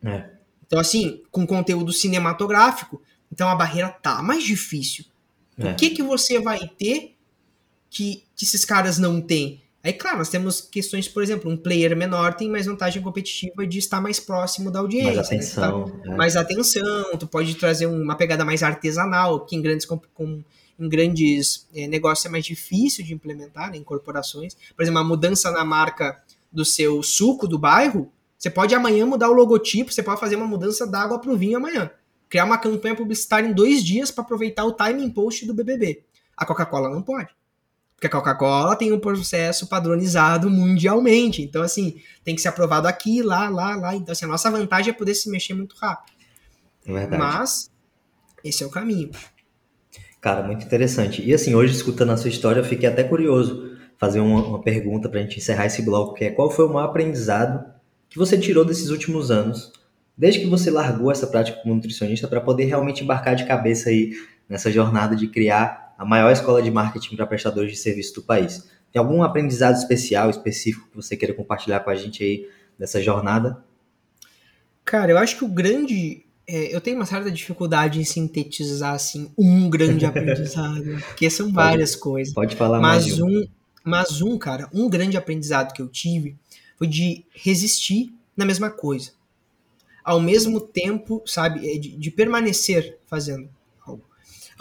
É. Então, assim, com conteúdo cinematográfico. Então a barreira tá mais difícil. É. O que, que você vai ter que, que esses caras não têm? Aí, claro, nós temos questões, por exemplo, um player menor tem mais vantagem competitiva de estar mais próximo da audiência. Mais né? atenção. Tá- é. mais atenção, tu pode trazer uma pegada mais artesanal, que em grandes, com, em grandes eh, negócios é mais difícil de implementar, né, em corporações. Por exemplo, uma mudança na marca do seu suco do bairro, você pode amanhã mudar o logotipo, você pode fazer uma mudança da água para o vinho amanhã. Criar uma campanha publicitária em dois dias para aproveitar o timing post do BBB. A Coca-Cola não pode. Porque a Coca-Cola tem um processo padronizado mundialmente. Então, assim, tem que ser aprovado aqui, lá, lá, lá. Então, assim, a nossa vantagem é poder se mexer muito rápido. É verdade. Mas, esse é o caminho. Cara, muito interessante. E assim, hoje, escutando a sua história, eu fiquei até curioso fazer uma, uma pergunta pra gente encerrar esse bloco, que é qual foi o maior aprendizado que você tirou desses últimos anos, desde que você largou essa prática como nutricionista, para poder realmente embarcar de cabeça aí nessa jornada de criar a maior escola de marketing para prestadores de serviço do país. Tem algum aprendizado especial, específico que você queira compartilhar com a gente aí dessa jornada? Cara, eu acho que o grande. é, eu tenho uma certa dificuldade em sintetizar, assim, um grande aprendizado. Porque são várias coisas. Pode falar mais Mas de um. Mas um, cara, um grande aprendizado que eu tive foi de resistir na mesma coisa. Ao mesmo tempo, sabe, é de, de permanecer fazendo.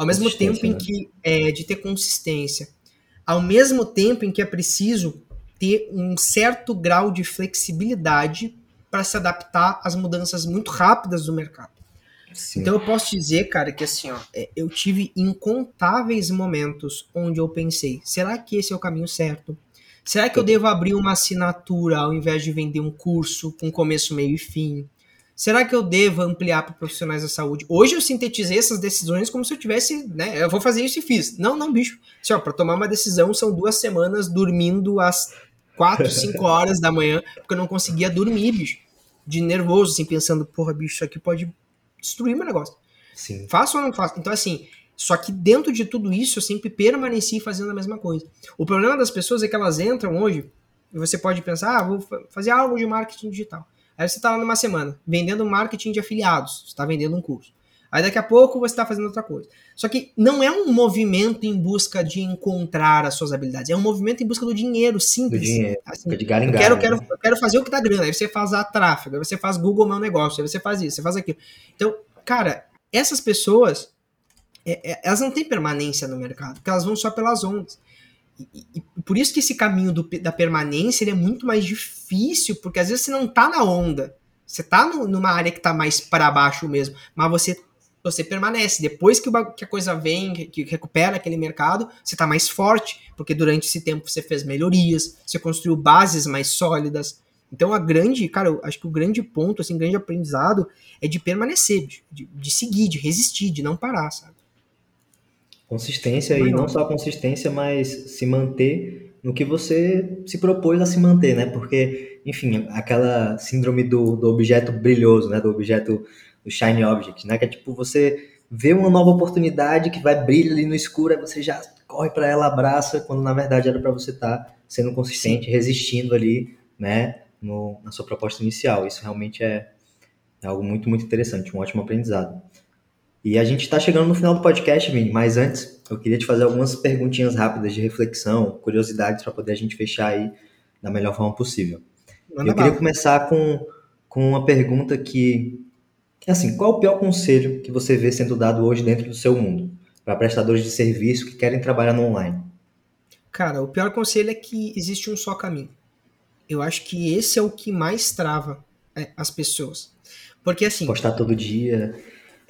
Ao mesmo tempo em né? que é de ter consistência. Ao mesmo tempo em que é preciso ter um certo grau de flexibilidade para se adaptar às mudanças muito rápidas do mercado. Sim. Então eu posso dizer, cara, que assim, ó, é, eu tive incontáveis momentos onde eu pensei, será que esse é o caminho certo? Será que eu devo abrir uma assinatura ao invés de vender um curso com começo, meio e fim? Será que eu devo ampliar para profissionais da saúde? Hoje eu sintetizei essas decisões como se eu tivesse, né? Eu vou fazer isso e fiz. Não, não, bicho. Assim, para tomar uma decisão são duas semanas dormindo às quatro, cinco horas da manhã, porque eu não conseguia dormir, bicho. De nervoso, assim, pensando, porra, bicho, isso aqui pode destruir meu negócio. Sim. Faço ou não faço? Então, assim, só que dentro de tudo isso, eu sempre permaneci fazendo a mesma coisa. O problema das pessoas é que elas entram hoje, e você pode pensar, ah, vou fazer algo de marketing digital. Aí você está lá numa semana, vendendo marketing de afiliados, está vendendo um curso. Aí daqui a pouco você está fazendo outra coisa. Só que não é um movimento em busca de encontrar as suas habilidades, é um movimento em busca do dinheiro, simples. Do dinheiro, assim, de eu quero, né? quero, eu quero fazer o que dá grana. Aí você faz a tráfego, aí você faz Google Meu Negócio, aí você faz isso, você faz aquilo. Então, cara, essas pessoas, é, é, elas não têm permanência no mercado, porque elas vão só pelas ondas. E, e, por isso que esse caminho do, da permanência ele é muito mais difícil, porque às vezes você não tá na onda. Você tá no, numa área que tá mais para baixo mesmo, mas você você permanece. Depois que, que a coisa vem, que, que recupera aquele mercado, você está mais forte, porque durante esse tempo você fez melhorias, você construiu bases mais sólidas. Então a grande, cara, eu acho que o grande ponto, assim, grande aprendizado é de permanecer, de, de seguir, de resistir, de não parar, sabe? Consistência e não só consistência, mas se manter no que você se propôs a se manter, né? Porque, enfim, aquela síndrome do, do objeto brilhoso, né? Do objeto do Shiny Object, né? Que é tipo você vê uma nova oportunidade que vai brilhar ali no escuro, aí você já corre para ela, abraça, quando na verdade era para você estar tá sendo consistente, resistindo ali, né? No, na sua proposta inicial. Isso realmente é, é algo muito, muito interessante, um ótimo aprendizado. E a gente está chegando no final do podcast, Vini, mas antes eu queria te fazer algumas perguntinhas rápidas de reflexão, curiosidades para poder a gente fechar aí da melhor forma possível. Manda eu queria começar com, com uma pergunta que Assim, qual o pior conselho que você vê sendo dado hoje dentro do seu mundo para prestadores de serviço que querem trabalhar no online? Cara, o pior conselho é que existe um só caminho. Eu acho que esse é o que mais trava é, as pessoas. Porque assim. Postar todo dia.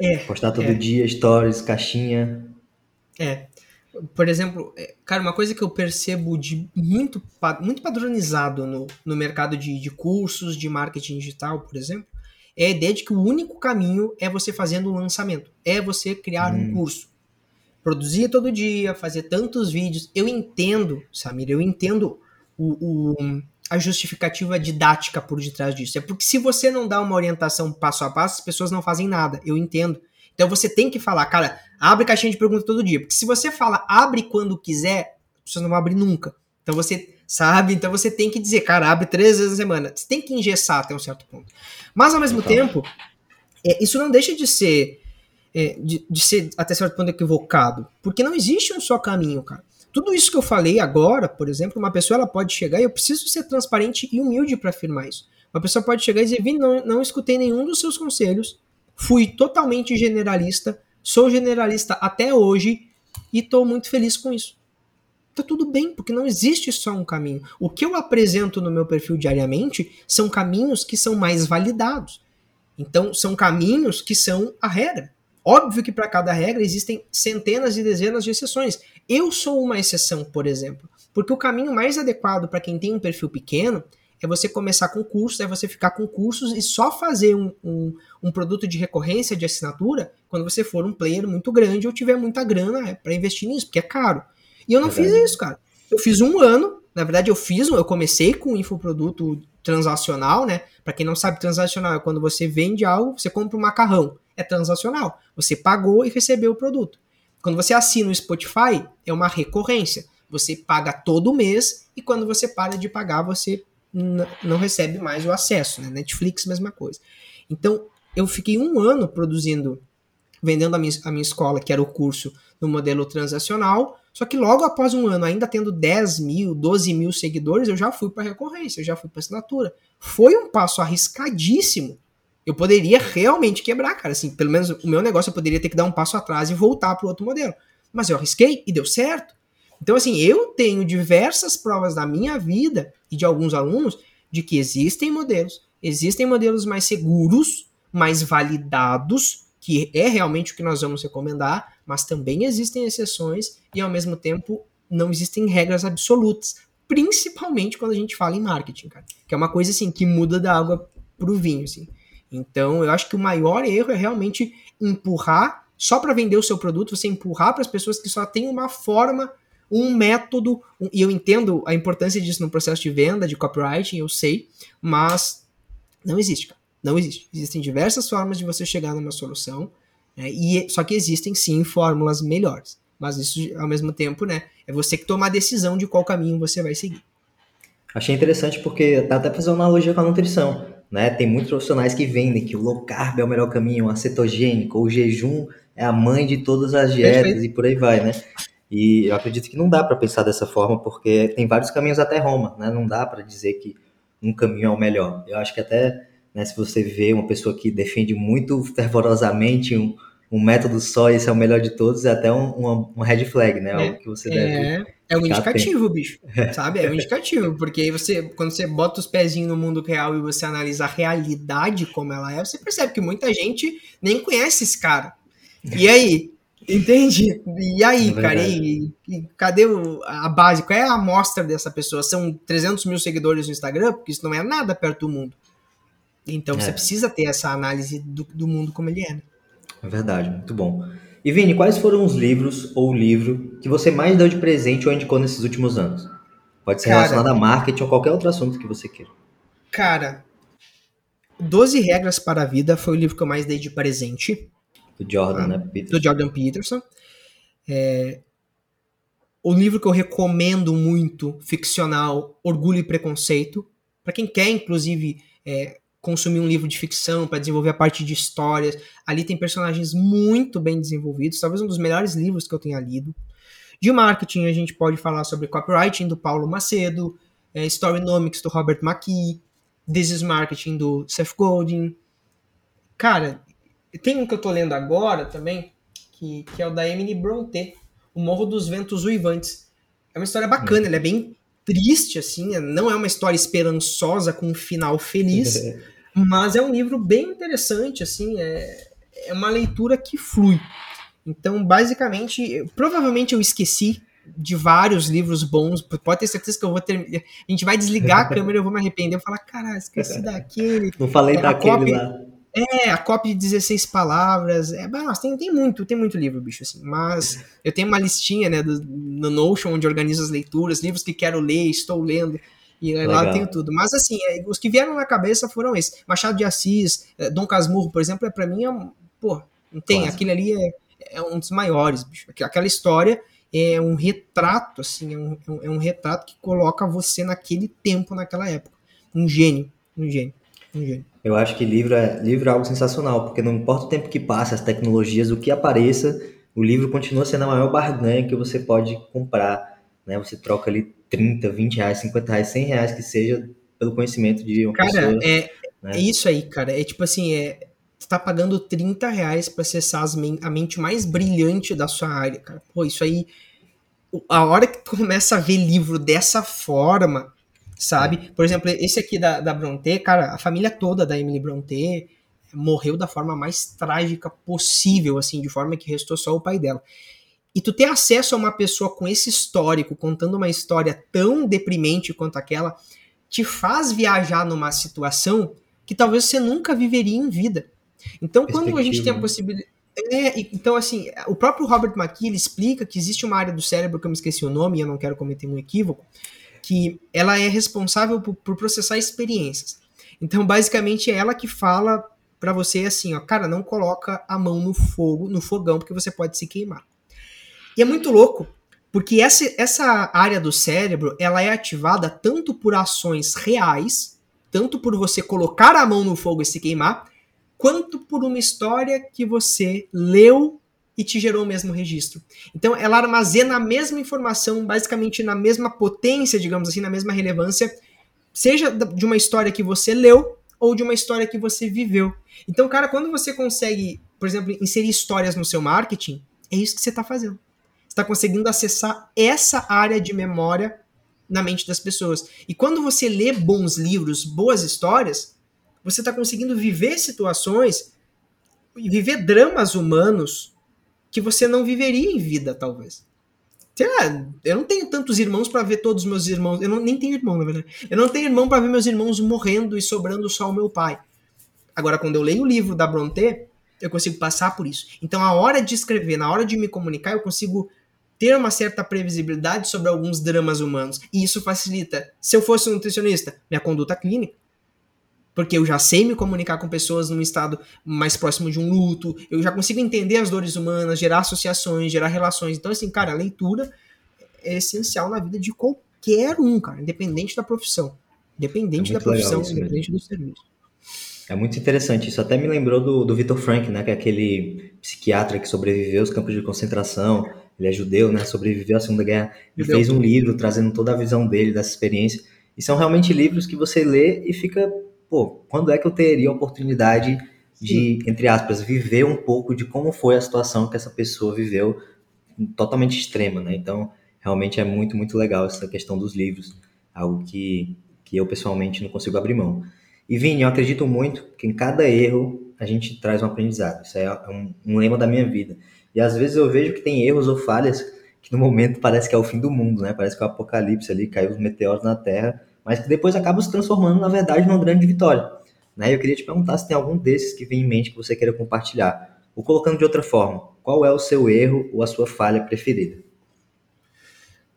É. Postar todo é. dia, stories, caixinha. É. Por exemplo, é, cara, uma coisa que eu percebo de muito, muito padronizado no, no mercado de, de cursos de marketing digital, por exemplo, é a ideia de que o único caminho é você fazendo um lançamento, é você criar hum. um curso. Produzir todo dia, fazer tantos vídeos. Eu entendo, Samir, eu entendo o, o, a justificativa didática por detrás disso. É porque se você não dá uma orientação passo a passo, as pessoas não fazem nada. Eu entendo. Então você tem que falar, cara, abre caixinha de pergunta todo dia. Porque se você fala abre quando quiser, as pessoas não vão abrir nunca. Então você sabe, então você tem que dizer, cara, abre três vezes na semana. Você tem que engessar até um certo ponto. Mas ao mesmo então. tempo, é, isso não deixa de ser, é, de, de, ser até certo ponto equivocado, porque não existe um só caminho, cara. Tudo isso que eu falei agora, por exemplo, uma pessoa ela pode chegar e eu preciso ser transparente e humilde para afirmar isso. Uma pessoa pode chegar e dizer, Vini, não, não escutei nenhum dos seus conselhos, fui totalmente generalista, sou generalista até hoje e estou muito feliz com isso tá tudo bem, porque não existe só um caminho. O que eu apresento no meu perfil diariamente são caminhos que são mais validados. Então, são caminhos que são a regra. Óbvio que para cada regra existem centenas e dezenas de exceções. Eu sou uma exceção, por exemplo, porque o caminho mais adequado para quem tem um perfil pequeno é você começar com cursos, é você ficar com cursos e só fazer um, um, um produto de recorrência de assinatura quando você for um player muito grande ou tiver muita grana é, para investir nisso, porque é caro. E eu não fiz isso, cara. Eu fiz um ano, na verdade eu fiz, eu comecei com infoproduto transacional, né? Para quem não sabe, transacional é quando você vende algo, você compra um macarrão, é transacional. Você pagou e recebeu o produto. Quando você assina o Spotify, é uma recorrência. Você paga todo mês e quando você para de pagar, você não recebe mais o acesso, né? Netflix, mesma coisa. Então, eu fiquei um ano produzindo, vendendo a minha, a minha escola, que era o curso no modelo transacional, Só que logo após um ano, ainda tendo 10 mil, 12 mil seguidores, eu já fui para recorrência, eu já fui para assinatura. Foi um passo arriscadíssimo. Eu poderia realmente quebrar, cara. Assim, pelo menos o meu negócio eu poderia ter que dar um passo atrás e voltar para o outro modelo. Mas eu arrisquei e deu certo. Então, assim, eu tenho diversas provas da minha vida e de alguns alunos de que existem modelos, existem modelos mais seguros, mais validados, que é realmente o que nós vamos recomendar, mas também existem exceções e ao mesmo tempo não existem regras absolutas, principalmente quando a gente fala em marketing, cara, que é uma coisa assim que muda da água pro vinho, assim. Então, eu acho que o maior erro é realmente empurrar só para vender o seu produto, você empurrar para as pessoas que só têm uma forma, um método, um, e eu entendo a importância disso no processo de venda, de copywriting, eu sei, mas não existe, cara. Não existe. Existem diversas formas de você chegar numa solução, né, e só que existem sim fórmulas melhores. Mas isso, ao mesmo tempo, né, é você que toma a decisão de qual caminho você vai seguir. Achei interessante porque dá até fazer uma analogia com a nutrição. Né? Tem muitos profissionais que vendem que o low carb é o melhor caminho, a cetogênica, o jejum é a mãe de todas as dietas Perfeito. e por aí vai, né? E eu acredito que não dá para pensar dessa forma, porque tem vários caminhos até Roma, né? Não dá para dizer que um caminho é o melhor. Eu acho que até né? Se você vê uma pessoa que defende muito fervorosamente um, um método só, esse é o melhor de todos, é até um, um, red flag, né? Algo que você deve. É, é um indicativo, bicho. Sabe? É um indicativo. Porque aí você, quando você bota os pezinhos no mundo real e você analisa a realidade como ela é, você percebe que muita gente nem conhece esse cara. E aí? Entende? E aí, é cara? E, e, cadê o, a base? Qual é a amostra dessa pessoa? São 300 mil seguidores no Instagram? Porque isso não é nada perto do mundo. Então é. você precisa ter essa análise do, do mundo como ele é. Né? É verdade, muito bom. E Vini, quais foram os livros ou o livro que você mais deu de presente ou indicou nesses últimos anos? Pode ser cara, relacionado a marketing ou qualquer outro assunto que você queira. Cara, 12 Regras para a Vida foi o livro que eu mais dei de presente. Do Jordan, ah, né? Peterson. Do Jordan Peterson. É, o livro que eu recomendo muito, ficcional, Orgulho e Preconceito. Para quem quer, inclusive, é, consumir um livro de ficção para desenvolver a parte de histórias. Ali tem personagens muito bem desenvolvidos, talvez um dos melhores livros que eu tenha lido. De marketing, a gente pode falar sobre copywriting do Paulo Macedo, é, Storynomics do Robert McKee, This is Marketing do Seth Godin. Cara, tem um que eu tô lendo agora também, que, que é o da Emily Bronte, O Morro dos Ventos Uivantes. É uma história bacana, hum. ela é bem triste, assim, não é uma história esperançosa com um final feliz, mas é um livro bem interessante, assim, é, é uma leitura que flui. Então, basicamente, provavelmente eu esqueci de vários livros bons, pode ter certeza que eu vou ter. A gente vai desligar a câmera, eu vou me arrepender, eu vou falar, caralho, esqueci daquele. Não falei é, daquele lá. É, a cópia de 16 palavras. É, nossa, tem, tem muito, tem muito livro, bicho, assim. Mas eu tenho uma listinha, né, do, no Notion, onde organizo as leituras, livros que quero ler, estou lendo. E Legal. lá eu tenho tudo. Mas assim, é, os que vieram na cabeça foram esses. Machado de Assis, é, Dom Casmurro, por exemplo, é para mim é um. Pô, não tem. Quase. Aquele ali é, é, um dos maiores, bicho. Aquela história é um retrato, assim, é um, é um retrato que coloca você naquele tempo, naquela época. Um gênio, um gênio, um gênio. Eu acho que livro é, livro é algo sensacional, porque não importa o tempo que passa, as tecnologias, o que apareça, o livro continua sendo a maior barganha que você pode comprar. Né? Você troca ali 30, 20 reais, 50 reais, 100 reais que seja pelo conhecimento de uma cara, pessoa. É, né? é isso aí, cara. É tipo assim, é, você tá pagando 30 reais para acessar a mente mais brilhante da sua área, cara. Pô, isso aí. A hora que tu começa a ver livro dessa forma, sabe? Por exemplo, esse aqui da, da Bronte, cara, a família toda da Emily Bronte morreu da forma mais trágica possível, assim, de forma que restou só o pai dela. E tu ter acesso a uma pessoa com esse histórico, contando uma história tão deprimente quanto aquela, te faz viajar numa situação que talvez você nunca viveria em vida. Então, quando a gente tem a né? possibilidade. É, então, assim, o próprio Robert McKee ele explica que existe uma área do cérebro que eu me esqueci o nome e eu não quero cometer um equívoco, que ela é responsável por, por processar experiências. Então, basicamente, é ela que fala para você assim, ó, cara, não coloca a mão no fogo, no fogão, porque você pode se queimar. E é muito louco, porque essa, essa área do cérebro, ela é ativada tanto por ações reais, tanto por você colocar a mão no fogo e se queimar, quanto por uma história que você leu e te gerou o mesmo registro. Então, ela armazena a mesma informação, basicamente na mesma potência, digamos assim, na mesma relevância, seja de uma história que você leu ou de uma história que você viveu. Então, cara, quando você consegue, por exemplo, inserir histórias no seu marketing, é isso que você está fazendo. Está conseguindo acessar essa área de memória na mente das pessoas. E quando você lê bons livros, boas histórias, você está conseguindo viver situações e viver dramas humanos que você não viveria em vida, talvez. Sei lá, eu não tenho tantos irmãos para ver todos os meus irmãos. Eu não, nem tenho irmão, na verdade. Eu não tenho irmão para ver meus irmãos morrendo e sobrando só o meu pai. Agora, quando eu leio o livro da Brontë, eu consigo passar por isso. Então, a hora de escrever, na hora de me comunicar, eu consigo ter uma certa previsibilidade sobre alguns dramas humanos. E isso facilita. Se eu fosse um nutricionista, minha conduta clínica, porque eu já sei me comunicar com pessoas num estado mais próximo de um luto, eu já consigo entender as dores humanas, gerar associações, gerar relações. Então, assim, cara, a leitura é essencial na vida de qualquer um, cara, independente da profissão. Independente é da profissão, independente do serviço. É muito interessante. Isso até me lembrou do, do Victor Frank, né? Que é aquele psiquiatra que sobreviveu aos campos de concentração. Ele é judeu, né? Sobreviveu à Segunda Guerra. Judeu. fez um livro trazendo toda a visão dele, dessa experiência. E são realmente livros que você lê e fica pô, quando é que eu teria a oportunidade de, entre aspas, viver um pouco de como foi a situação que essa pessoa viveu totalmente extrema, né? Então, realmente é muito, muito legal essa questão dos livros, algo que, que eu pessoalmente não consigo abrir mão. E Vini, eu acredito muito que em cada erro a gente traz um aprendizado. Isso é um, um lema da minha vida. E às vezes eu vejo que tem erros ou falhas que no momento parece que é o fim do mundo, né? Parece que é o apocalipse ali, caiu os meteoros na Terra mas que depois acaba se transformando, na verdade, numa grande vitória. Né? Eu queria te perguntar se tem algum desses que vem em mente que você queira compartilhar. Ou colocando de outra forma, qual é o seu erro ou a sua falha preferida?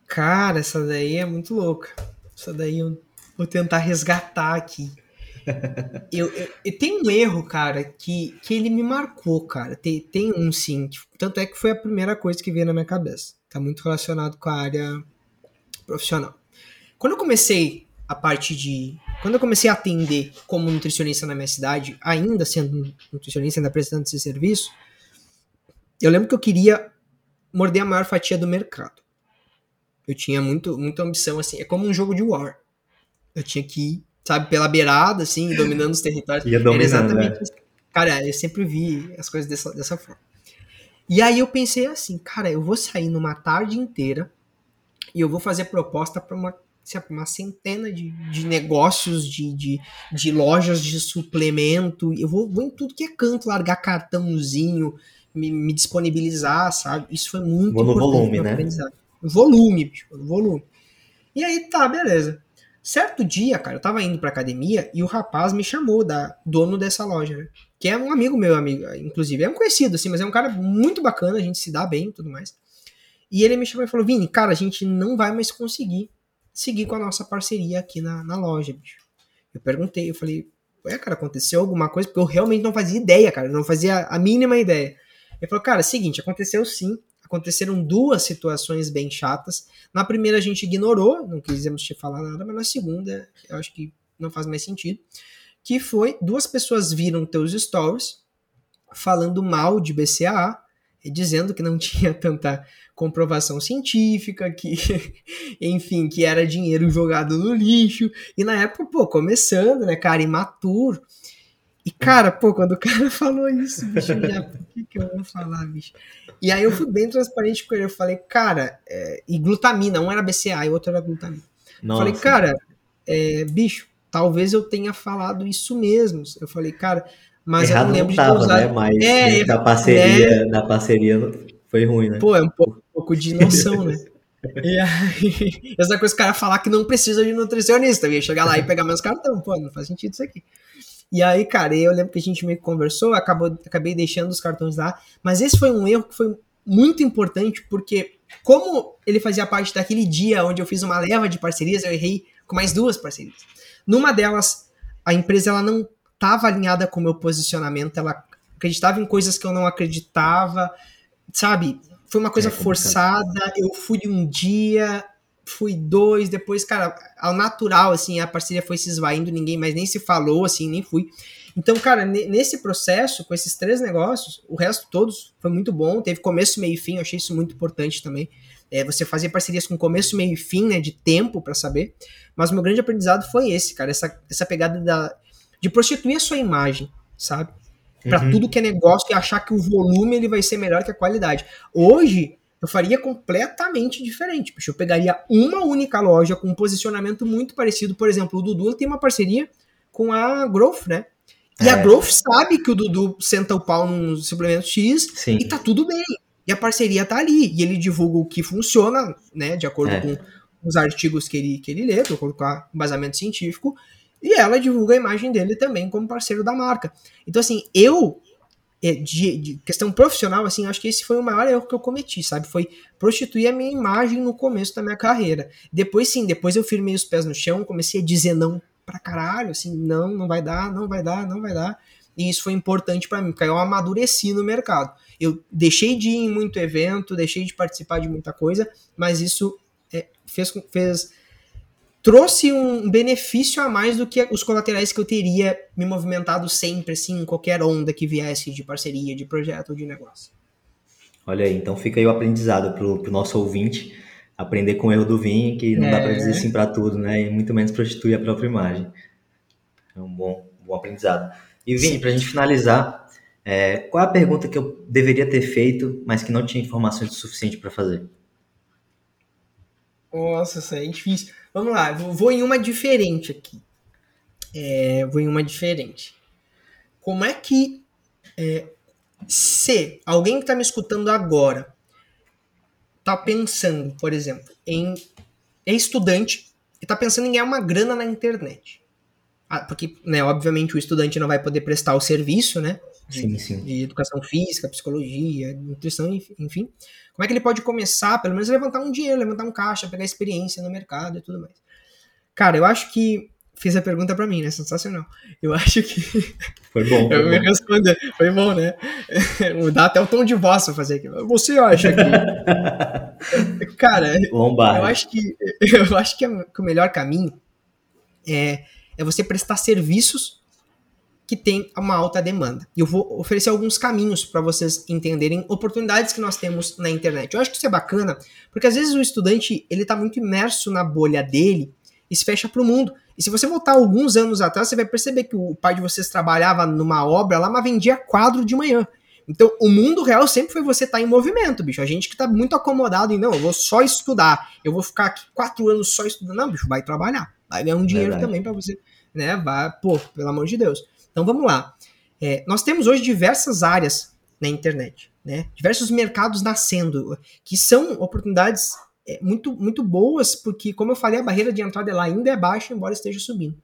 Cara, essa daí é muito louca. Essa daí eu vou tentar resgatar aqui. Eu, eu, eu, tenho um erro, cara, que, que ele me marcou, cara. Tem, tem um sim. Tanto é que foi a primeira coisa que veio na minha cabeça. Tá muito relacionado com a área profissional. Quando eu comecei a parte de. Quando eu comecei a atender como nutricionista na minha cidade, ainda sendo nutricionista, ainda prestando esse serviço, eu lembro que eu queria morder a maior fatia do mercado. Eu tinha muito, muita ambição, assim, é como um jogo de war. Eu tinha que sabe, pela beirada, assim, dominando os territórios. Ia dominando, exatamente né? Cara, eu sempre vi as coisas dessa, dessa forma. E aí eu pensei assim, cara, eu vou sair numa tarde inteira e eu vou fazer proposta para uma uma centena de, de negócios, de, de, de lojas de suplemento. Eu vou, vou em tudo que é canto, largar cartãozinho, me, me disponibilizar, sabe? Isso foi muito vou no volume, né? Volume, bicho, volume. E aí, tá, beleza. Certo dia, cara, eu tava indo pra academia e o rapaz me chamou, da dono dessa loja, né? Que é um amigo meu, amigo, inclusive. É um conhecido, assim, mas é um cara muito bacana, a gente se dá bem e tudo mais. E ele me chamou e falou: Vini, cara, a gente não vai mais conseguir seguir com a nossa parceria aqui na, na loja, bicho. Eu perguntei, eu falei, ué, cara, aconteceu alguma coisa? Porque eu realmente não fazia ideia, cara, não fazia a mínima ideia. Ele falou, cara, é seguinte, aconteceu sim, aconteceram duas situações bem chatas. Na primeira a gente ignorou, não quisemos te falar nada, mas na segunda eu acho que não faz mais sentido. Que foi, duas pessoas viram teus stories falando mal de BCAA, dizendo que não tinha tanta comprovação científica, que, enfim, que era dinheiro jogado no lixo. E na época, pô, começando, né, cara, imaturo. E, cara, pô, quando o cara falou isso, bicho, já, por que, que eu vou falar, bicho? E aí eu fui bem transparente com ele, eu falei, cara, é, e glutamina, um era BCA e o outro era glutamina. Nossa. Falei, cara, é, bicho, talvez eu tenha falado isso mesmo. Eu falei, cara, mas Errado eu não lembro não tava, de usado. Né? Mas é, da parceria, é, da parceria foi ruim, né? Pô, é um pouco, um pouco de noção, né? E aí, essa coisa o cara falar que não precisa de nutricionista, eu ia chegar lá e pegar meus cartões, pô, não faz sentido isso aqui. E aí, cara, eu lembro que a gente meio que conversou, acabou, acabei deixando os cartões lá, mas esse foi um erro que foi muito importante, porque como ele fazia parte daquele dia onde eu fiz uma leva de parcerias, eu errei com mais duas parcerias. Numa delas, a empresa ela não estava alinhada com o meu posicionamento, ela acreditava em coisas que eu não acreditava, sabe? Foi uma coisa é forçada. Eu fui um dia, fui dois, depois, cara, ao natural, assim, a parceria foi se esvaindo, ninguém mais nem se falou, assim, nem fui. Então, cara, nesse processo, com esses três negócios, o resto todos foi muito bom. Teve começo, meio e fim, eu achei isso muito importante também. É, você fazia parcerias com começo, meio e fim, né? De tempo para saber. Mas o meu grande aprendizado foi esse, cara. Essa, essa pegada da, de prostituir a sua imagem, sabe? Para uhum. tudo que é negócio e achar que o volume ele vai ser melhor que a qualidade. Hoje, eu faria completamente diferente. Bicho. Eu pegaria uma única loja com um posicionamento muito parecido. Por exemplo, o Dudu tem uma parceria com a Growth, né? E é. a Growth sabe que o Dudu senta o pau num suplemento X Sim. e tá tudo bem. E a parceria tá ali. E ele divulga o que funciona, né? De acordo é. com os artigos que ele, que ele lê, de acordo com o embasamento científico. E ela divulga a imagem dele também como parceiro da marca. Então, assim, eu, de, de questão profissional, assim, acho que esse foi o maior erro que eu cometi, sabe? Foi prostituir a minha imagem no começo da minha carreira. Depois, sim, depois eu firmei os pés no chão, comecei a dizer não pra caralho, assim, não, não vai dar, não vai dar, não vai dar. E isso foi importante para mim, porque eu amadureci no mercado. Eu deixei de ir em muito evento, deixei de participar de muita coisa, mas isso é, fez, fez trouxe um benefício a mais do que os colaterais que eu teria me movimentado sempre, assim, em qualquer onda que viesse de parceria, de projeto ou de negócio. Olha aí, então fica aí o aprendizado pro, pro nosso ouvinte aprender com o erro do Vini, que não é. dá para dizer sim para tudo, né? E muito menos prostituir a própria imagem. É um bom, bom aprendizado. E Vini, para a gente finalizar, é, qual é a pergunta que eu deveria ter feito, mas que não tinha informações o suficiente para fazer? Nossa, isso é difícil. Vamos lá, vou em uma diferente aqui. É, vou em uma diferente. Como é que é, se alguém que está me escutando agora tá pensando, por exemplo, em é estudante e tá pensando em ganhar uma grana na internet. Ah, porque, né, obviamente o estudante não vai poder prestar o serviço, né? De, sim, sim. de educação física, psicologia, nutrição, enfim. Como é que ele pode começar, pelo menos, levantar um dinheiro, levantar um caixa, pegar experiência no mercado e tudo mais? Cara, eu acho que fez a pergunta para mim, né? Sensacional. Eu acho que. Foi bom. Foi eu bom. me responder. Foi bom, né? Mudar até o tom de voz pra fazer aqui. Você acha que. Cara, Lombar. eu acho que eu acho que, que o melhor caminho é, é você prestar serviços que tem uma alta demanda. E eu vou oferecer alguns caminhos para vocês entenderem oportunidades que nós temos na internet. Eu acho que isso é bacana, porque às vezes o estudante ele está muito imerso na bolha dele e se fecha para o mundo. E se você voltar alguns anos atrás, você vai perceber que o pai de vocês trabalhava numa obra lá, mas vendia quadro de manhã. Então, o mundo real sempre foi você estar tá em movimento, bicho. A gente que tá muito acomodado em, não, eu vou só estudar, eu vou ficar aqui quatro anos só estudando. Não, bicho, vai trabalhar. Vai ganhar um dinheiro Verdade. também para você, né? Vai, pô, pelo amor de Deus. Então, vamos lá. É, nós temos hoje diversas áreas na internet, né? Diversos mercados nascendo, que são oportunidades é, muito, muito boas, porque, como eu falei, a barreira de entrada lá ainda é baixa, embora esteja subindo.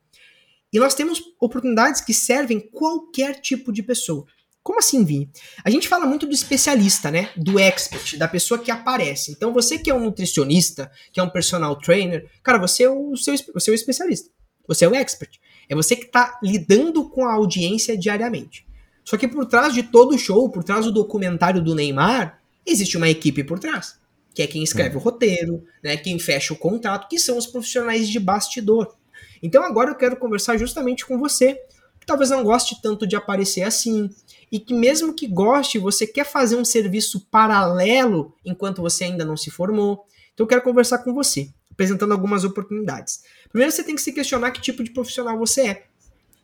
E nós temos oportunidades que servem qualquer tipo de pessoa. Como assim, Vini? A gente fala muito do especialista, né? Do expert, da pessoa que aparece. Então, você que é um nutricionista, que é um personal trainer, cara, você é o seu, é o especialista. Você é o expert. É você que está lidando com a audiência diariamente. Só que por trás de todo o show, por trás do documentário do Neymar, existe uma equipe por trás que é quem escreve é. o roteiro, né, quem fecha o contrato, que são os profissionais de bastidor. Então agora eu quero conversar justamente com você, que talvez não goste tanto de aparecer assim, e que mesmo que goste, você quer fazer um serviço paralelo enquanto você ainda não se formou. Então eu quero conversar com você, apresentando algumas oportunidades. Primeiro você tem que se questionar que tipo de profissional você é.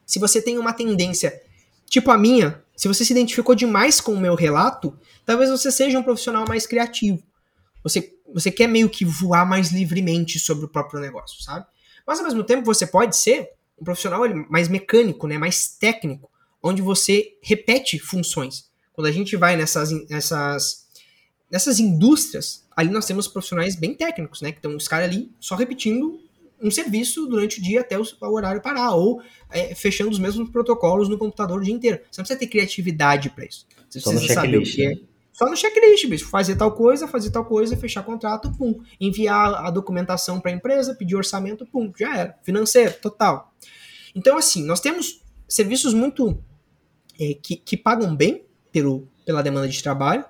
Se você tem uma tendência tipo a minha, se você se identificou demais com o meu relato, talvez você seja um profissional mais criativo você, você quer meio que voar mais livremente sobre o próprio negócio, sabe? Mas ao mesmo tempo você pode ser um profissional mais mecânico, né, mais técnico, onde você repete funções. Quando a gente vai nessas, nessas, nessas indústrias, ali nós temos profissionais bem técnicos, né, que estão os caras ali só repetindo um serviço durante o dia até o, o horário parar, ou é, fechando os mesmos protocolos no computador o dia inteiro. Você não precisa ter criatividade para isso. Você só precisa saber o que é. Né? Só no checklist, bicho. Fazer tal coisa, fazer tal coisa, fechar contrato, pum. Enviar a documentação para a empresa, pedir orçamento, pum. Já era. Financeiro, total. Então, assim, nós temos serviços muito. É, que, que pagam bem pelo, pela demanda de trabalho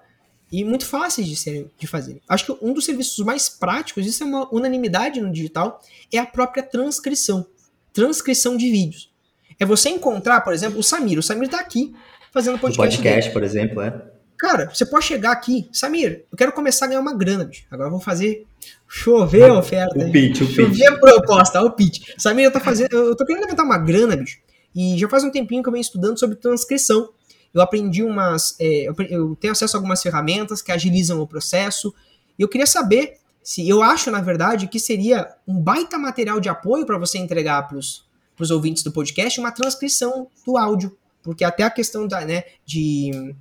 e muito fáceis de, ser, de fazer. Acho que um dos serviços mais práticos, isso é uma unanimidade no digital, é a própria transcrição. Transcrição de vídeos. é você encontrar, por exemplo, o Samir. O Samir tá aqui fazendo podcast. O podcast, por exemplo, é. Cara, você pode chegar aqui, Samir, eu quero começar a ganhar uma grana, bicho. Agora eu vou fazer chover a oferta. O pitch, o chover pitch. a proposta, o pitch. Samir, eu tô fazendo, eu tô querendo levantar uma grana, bicho. E já faz um tempinho que eu venho estudando sobre transcrição. Eu aprendi umas, é, eu tenho acesso a algumas ferramentas que agilizam o processo. E eu queria saber se eu acho, na verdade, que seria um baita material de apoio para você entregar para os ouvintes do podcast uma transcrição do áudio. Porque até a questão da, né, de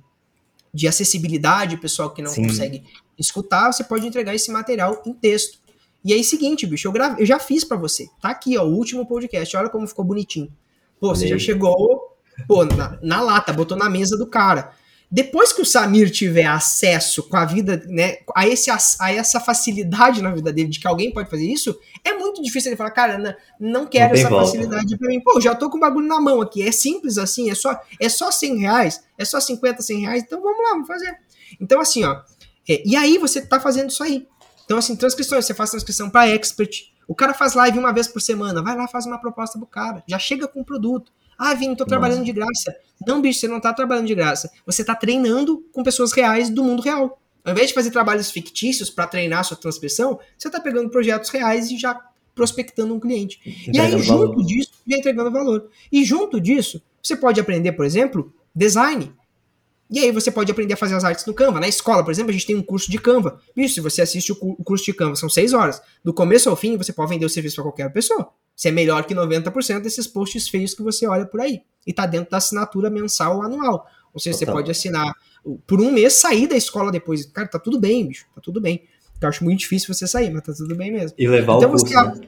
de acessibilidade, pessoal que não Sim. consegue escutar, você pode entregar esse material em texto. E aí, seguinte, bicho, eu, grave, eu já fiz para você. Tá aqui, ó, o último podcast. Olha como ficou bonitinho. Pô, você já chegou, pô, na, na lata, botou na mesa do cara. Depois que o Samir tiver acesso com a vida, né, a, esse, a essa facilidade na vida dele de que alguém pode fazer isso, é muito difícil ele falar, cara, não, não quero não essa volta. facilidade pra mim. Pô, já tô com o bagulho na mão aqui. É simples assim, é só, é só 100 reais, é só 50, 100 reais, então vamos lá, vamos fazer. Então, assim, ó, é, e aí você tá fazendo isso aí. Então, assim, transcrições, você faz transcrição para expert. O cara faz live uma vez por semana, vai lá, faz uma proposta pro cara, já chega com o produto. Ah, Vini, tô trabalhando de graça. Não, bicho, você não tá trabalhando de graça. Você tá treinando com pessoas reais do mundo real. Ao invés de fazer trabalhos fictícios para treinar sua transcrição, você tá pegando projetos reais e já prospectando um cliente. Entregando e aí, junto valor. disso, já entregando valor. E junto disso, você pode aprender, por exemplo, design. E aí você pode aprender a fazer as artes no Canva. Na escola, por exemplo, a gente tem um curso de Canva. Isso, se você assiste o curso de Canva, são seis horas. Do começo ao fim, você pode vender o serviço para qualquer pessoa. Você é melhor que 90% desses posts feios que você olha por aí. E tá dentro da assinatura mensal ou anual. Ou seja, Total. você pode assinar por um mês, sair da escola depois. Cara, tá tudo bem, bicho. Tá tudo bem. Eu acho muito difícil você sair, mas tá tudo bem mesmo. E levar então, o curso, você... né?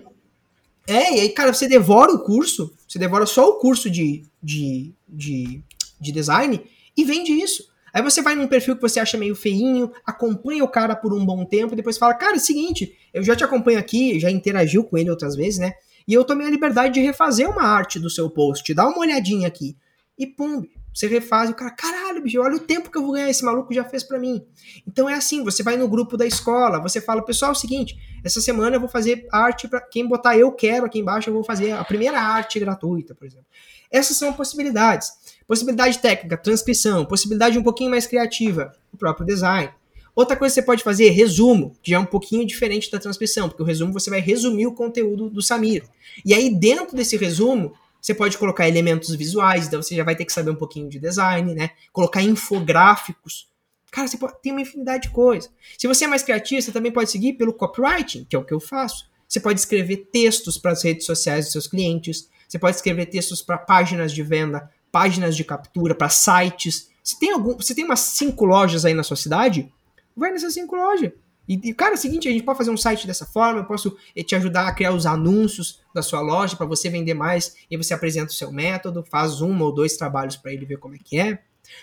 É, e aí, cara, você devora o curso, você devora só o curso de, de, de, de design e vende isso. Aí você vai num perfil que você acha meio feinho, acompanha o cara por um bom tempo, e depois fala, cara, é o seguinte, eu já te acompanho aqui, já interagiu com ele outras vezes, né? E eu tomei a liberdade de refazer uma arte do seu post, dá uma olhadinha aqui. E pum, você refaz e o cara, caralho, bicho, olha o tempo que eu vou ganhar, esse maluco já fez para mim. Então é assim, você vai no grupo da escola, você fala, pessoal, é o seguinte, essa semana eu vou fazer arte para quem botar eu quero aqui embaixo, eu vou fazer a primeira arte gratuita, por exemplo. Essas são possibilidades. Possibilidade técnica, transcrição, possibilidade um pouquinho mais criativa, o próprio design. Outra coisa que você pode fazer, resumo, que já é um pouquinho diferente da transcrição, porque o resumo você vai resumir o conteúdo do Samir. E aí, dentro desse resumo, você pode colocar elementos visuais, então você já vai ter que saber um pouquinho de design, né? Colocar infográficos. Cara, você pode, tem uma infinidade de coisas. Se você é mais criativo, você também pode seguir pelo copywriting, que é o que eu faço. Você pode escrever textos para as redes sociais dos seus clientes. Você pode escrever textos para páginas de venda, páginas de captura, para sites. Se tem algum, você tem umas cinco lojas aí na sua cidade, vai nessas cinco lojas. E, cara, é o seguinte, a gente pode fazer um site dessa forma, eu posso eh, te ajudar a criar os anúncios da sua loja para você vender mais, e você apresenta o seu método, faz um ou dois trabalhos para ele ver como é que é.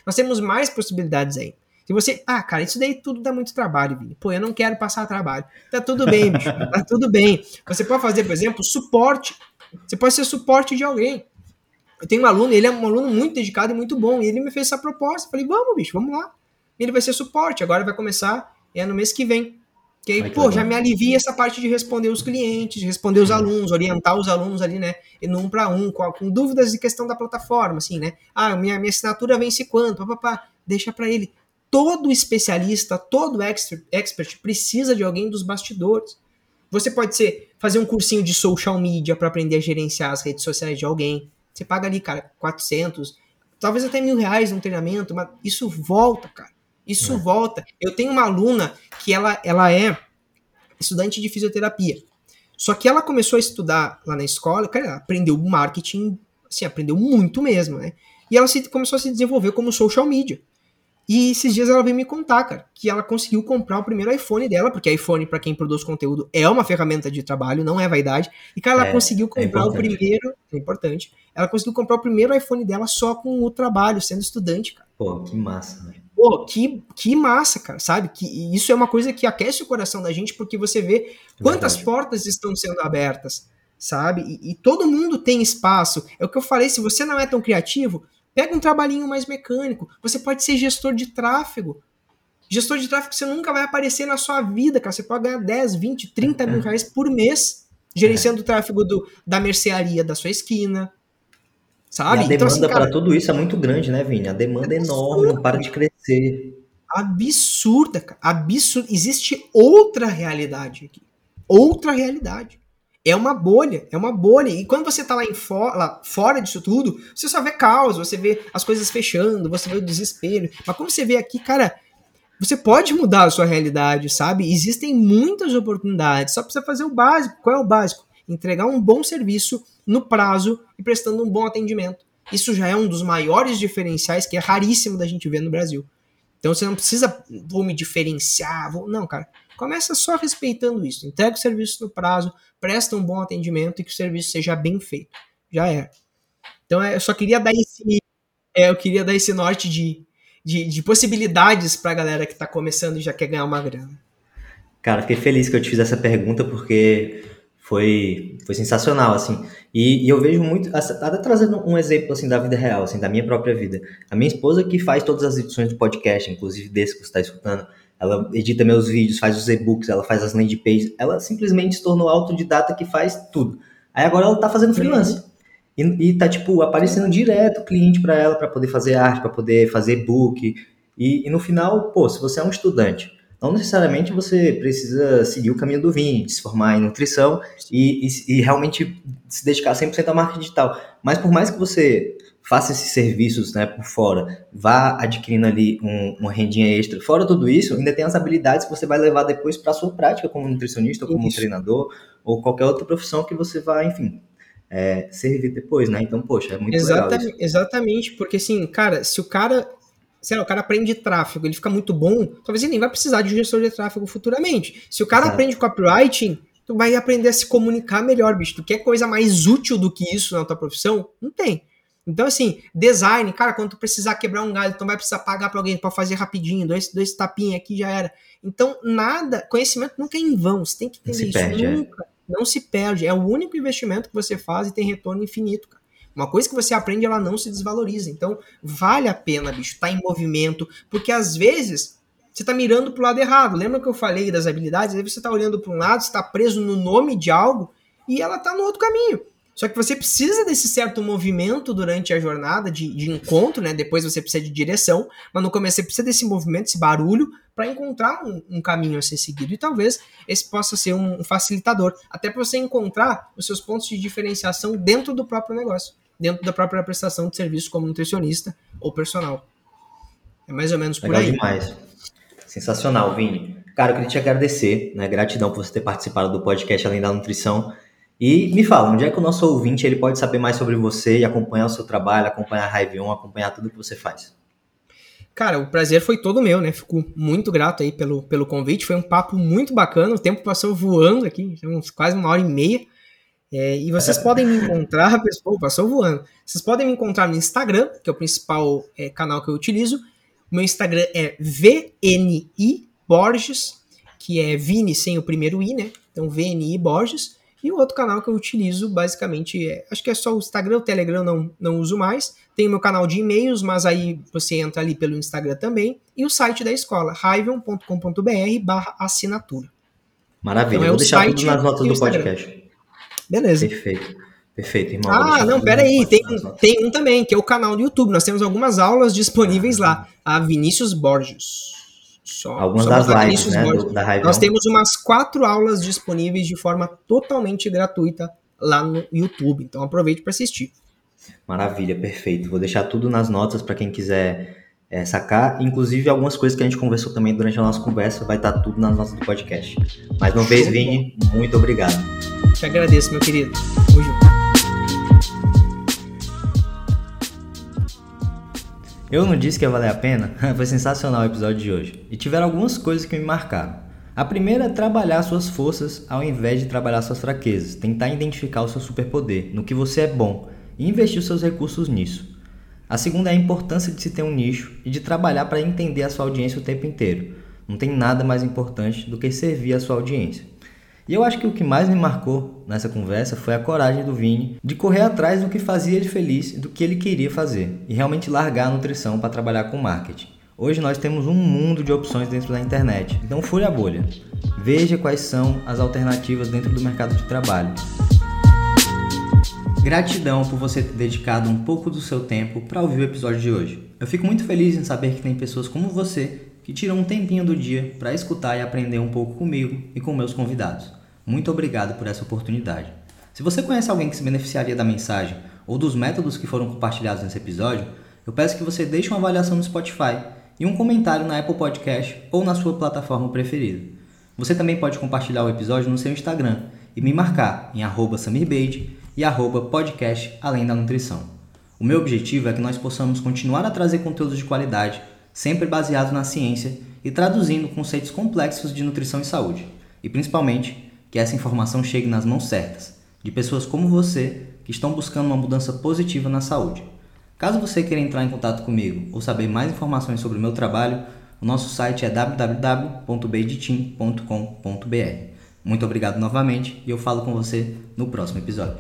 Nós temos mais possibilidades aí. Se você, ah, cara, isso daí tudo dá muito trabalho, Vini. Pô, eu não quero passar trabalho. Tá tudo bem, bicho. Tá tudo bem. Você pode fazer, por exemplo, suporte. Você pode ser suporte de alguém. Eu tenho um aluno, ele é um aluno muito dedicado e muito bom. E ele me fez essa proposta. Falei, vamos, bicho, vamos lá. Ele vai ser suporte. Agora vai começar é no mês que vem. Que aí, Ai, pô, já me alivia essa parte de responder os clientes, de responder os alunos, orientar os alunos ali, né? No um para um, com, com, dúvidas de questão da plataforma, assim, né? Ah, minha, minha assinatura vence quanto? Papapá, deixa para ele. Todo especialista, todo expert, expert precisa de alguém dos bastidores. Você pode ser fazer um cursinho de social media para aprender a gerenciar as redes sociais de alguém. Você paga ali, cara, 400, talvez até mil reais no treinamento, mas isso volta, cara. Isso é. volta. Eu tenho uma aluna que ela, ela é estudante de fisioterapia. Só que ela começou a estudar lá na escola, cara, ela aprendeu marketing, assim, aprendeu muito mesmo, né? E ela se, começou a se desenvolver como social media. E esses dias ela veio me contar, cara, que ela conseguiu comprar o primeiro iPhone dela, porque iPhone, para quem produz conteúdo, é uma ferramenta de trabalho, não é vaidade. E, cara, ela é, conseguiu é comprar é o primeiro. É importante. Ela conseguiu comprar o primeiro iPhone dela só com o trabalho, sendo estudante, cara. Pô, que massa, né? Pô, que, que massa, cara, sabe? Que isso é uma coisa que aquece o coração da gente, porque você vê quantas Verdade. portas estão sendo abertas, sabe? E, e, todo mundo tem espaço. É o que eu falei, se você não é tão criativo, pega um trabalhinho mais mecânico. Você pode ser gestor de tráfego. Gestor de tráfego você nunca vai aparecer na sua vida, cara. Você pode ganhar 10, 20, 30 mil reais por mês gerenciando o tráfego do, da mercearia da sua esquina, Sabe? E a então, demanda assim, para tudo isso é muito grande, né, Vini? A demanda é, é enorme, não para de crescer. Absurda, cara. Absurda. Existe outra realidade aqui. Outra realidade. É uma bolha, é uma bolha. E quando você tá lá, for, lá fora disso tudo, você só vê caos, você vê as coisas fechando, você vê o desespero. Mas quando você vê aqui, cara, você pode mudar a sua realidade, sabe? Existem muitas oportunidades, só precisa fazer o básico. Qual é o básico? Entregar um bom serviço no prazo e prestando um bom atendimento. Isso já é um dos maiores diferenciais que é raríssimo da gente ver no Brasil. Então você não precisa, vou me diferenciar, vou... não, cara. Começa só respeitando isso. Entrega o serviço no prazo, presta um bom atendimento e que o serviço seja bem feito. Já é. Então é, eu só queria dar esse, é, eu queria dar esse norte de, de, de possibilidades para a galera que está começando e já quer ganhar uma grana. Cara, fiquei feliz que eu te fiz essa pergunta porque foi, foi sensacional, assim. E, e, eu vejo muito, até trazendo um exemplo, assim, da vida real, assim, da minha própria vida. A minha esposa que faz todas as edições do podcast, inclusive desse que você está escutando, ela edita meus vídeos, faz os e-books, ela faz as landing pages, ela simplesmente se tornou autodidata que faz tudo. Aí agora ela tá fazendo freelance. E, e tá, tipo, aparecendo direto cliente para ela, para poder fazer arte, para poder fazer e-book. E, e no final, pô, se você é um estudante não necessariamente você precisa seguir o caminho do Vini, se formar em nutrição e, e, e realmente se dedicar 100% à marca digital. Mas por mais que você faça esses serviços né, por fora, vá adquirindo ali um, uma rendinha extra, fora tudo isso, ainda tem as habilidades que você vai levar depois para a sua prática como nutricionista, ou como isso. treinador, ou qualquer outra profissão que você vai, enfim, é, servir depois, né? Então, poxa, é muito. Isso. Exatamente, porque assim, cara, se o cara sei lá, o cara aprende tráfego, ele fica muito bom, talvez ele nem vai precisar de um gestor de tráfego futuramente. Se o cara Exato. aprende copywriting, tu vai aprender a se comunicar melhor, bicho. Tu quer coisa mais útil do que isso na tua profissão? Não tem. Então, assim, design, cara, quando tu precisar quebrar um galho, tu vai precisar pagar para alguém para fazer rapidinho, dois, dois tapinhos aqui já era. Então, nada, conhecimento nunca é em vão, você tem que entender isso. Perde, é. nunca, é. não se perde. É o único investimento que você faz e tem retorno infinito, cara. Uma coisa que você aprende, ela não se desvaloriza. Então, vale a pena, bicho, estar tá em movimento, porque às vezes você está mirando para o lado errado. Lembra que eu falei das habilidades? Aí você está olhando para um lado, está preso no nome de algo e ela está no outro caminho. Só que você precisa desse certo movimento durante a jornada de, de encontro, né? Depois você precisa de direção, mas no começo você precisa desse movimento, esse barulho, para encontrar um, um, caminho a ser seguido. E talvez esse possa ser um facilitador, até para você encontrar os seus pontos de diferenciação dentro do próprio negócio dentro da própria prestação de serviço como nutricionista ou personal. É mais ou menos por Legal aí. demais. Sensacional, Vini. Cara, eu queria te agradecer, né? Gratidão por você ter participado do podcast Além da Nutrição. E me fala, onde é que o nosso ouvinte ele pode saber mais sobre você e acompanhar o seu trabalho, acompanhar a Hive 1, acompanhar tudo que você faz? Cara, o prazer foi todo meu, né? Fico muito grato aí pelo, pelo convite. Foi um papo muito bacana. O tempo passou voando aqui, uns quase uma hora e meia. É, e vocês podem me encontrar, pessoal, passou voando. Vocês podem me encontrar no Instagram, que é o principal é, canal que eu utilizo. Meu Instagram é VNI Borges, que é Vini sem o primeiro I, né? Então VNI Borges. E o outro canal que eu utilizo, basicamente, é, acho que é só o Instagram, o Telegram não, não uso mais. Tem o meu canal de e-mails, mas aí você entra ali pelo Instagram também. E o site da escola, raiven.com.br barra assinatura. Maravilha, então, é vou deixar tudo nas notas do podcast. Beleza. Perfeito. Perfeito, irmão. Ah, não, pera aí, tem, tem um também, que é o canal do YouTube. Nós temos algumas aulas disponíveis lá. A Vinícius Borges. Só, Algumas das lives, né, do, da Raiva. Nós temos umas quatro aulas disponíveis de forma totalmente gratuita lá no YouTube. Então aproveite para assistir. Maravilha, perfeito. Vou deixar tudo nas notas para quem quiser é, sacar. Inclusive, algumas coisas que a gente conversou também durante a nossa conversa, vai estar tá tudo nas notas do podcast. Mais uma vez, Vini, muito obrigado. Te agradeço, meu querido. Tamo junto. Eu não disse que ia valer a pena? Foi sensacional o episódio de hoje. E tiveram algumas coisas que me marcaram. A primeira é trabalhar suas forças ao invés de trabalhar suas fraquezas. Tentar identificar o seu superpoder, no que você é bom, e investir os seus recursos nisso. A segunda é a importância de se ter um nicho e de trabalhar para entender a sua audiência o tempo inteiro. Não tem nada mais importante do que servir a sua audiência. E eu acho que o que mais me marcou nessa conversa foi a coragem do Vini de correr atrás do que fazia ele feliz e do que ele queria fazer e realmente largar a nutrição para trabalhar com marketing. Hoje nós temos um mundo de opções dentro da internet, então fure a bolha. Veja quais são as alternativas dentro do mercado de trabalho Gratidão por você ter dedicado um pouco do seu tempo para ouvir o episódio de hoje. Eu fico muito feliz em saber que tem pessoas como você que tiram um tempinho do dia para escutar e aprender um pouco comigo e com meus convidados. Muito obrigado por essa oportunidade. Se você conhece alguém que se beneficiaria da mensagem ou dos métodos que foram compartilhados nesse episódio, eu peço que você deixe uma avaliação no Spotify e um comentário na Apple Podcast ou na sua plataforma preferida. Você também pode compartilhar o episódio no seu Instagram e me marcar em @samirbeide e arroba podcast Além da Nutrição. O meu objetivo é que nós possamos continuar a trazer conteúdos de qualidade, sempre baseados na ciência e traduzindo conceitos complexos de nutrição e saúde. E principalmente, que essa informação chegue nas mãos certas, de pessoas como você que estão buscando uma mudança positiva na saúde. Caso você queira entrar em contato comigo ou saber mais informações sobre o meu trabalho, o nosso site é www.beiditeam.com.br. Muito obrigado novamente e eu falo com você no próximo episódio.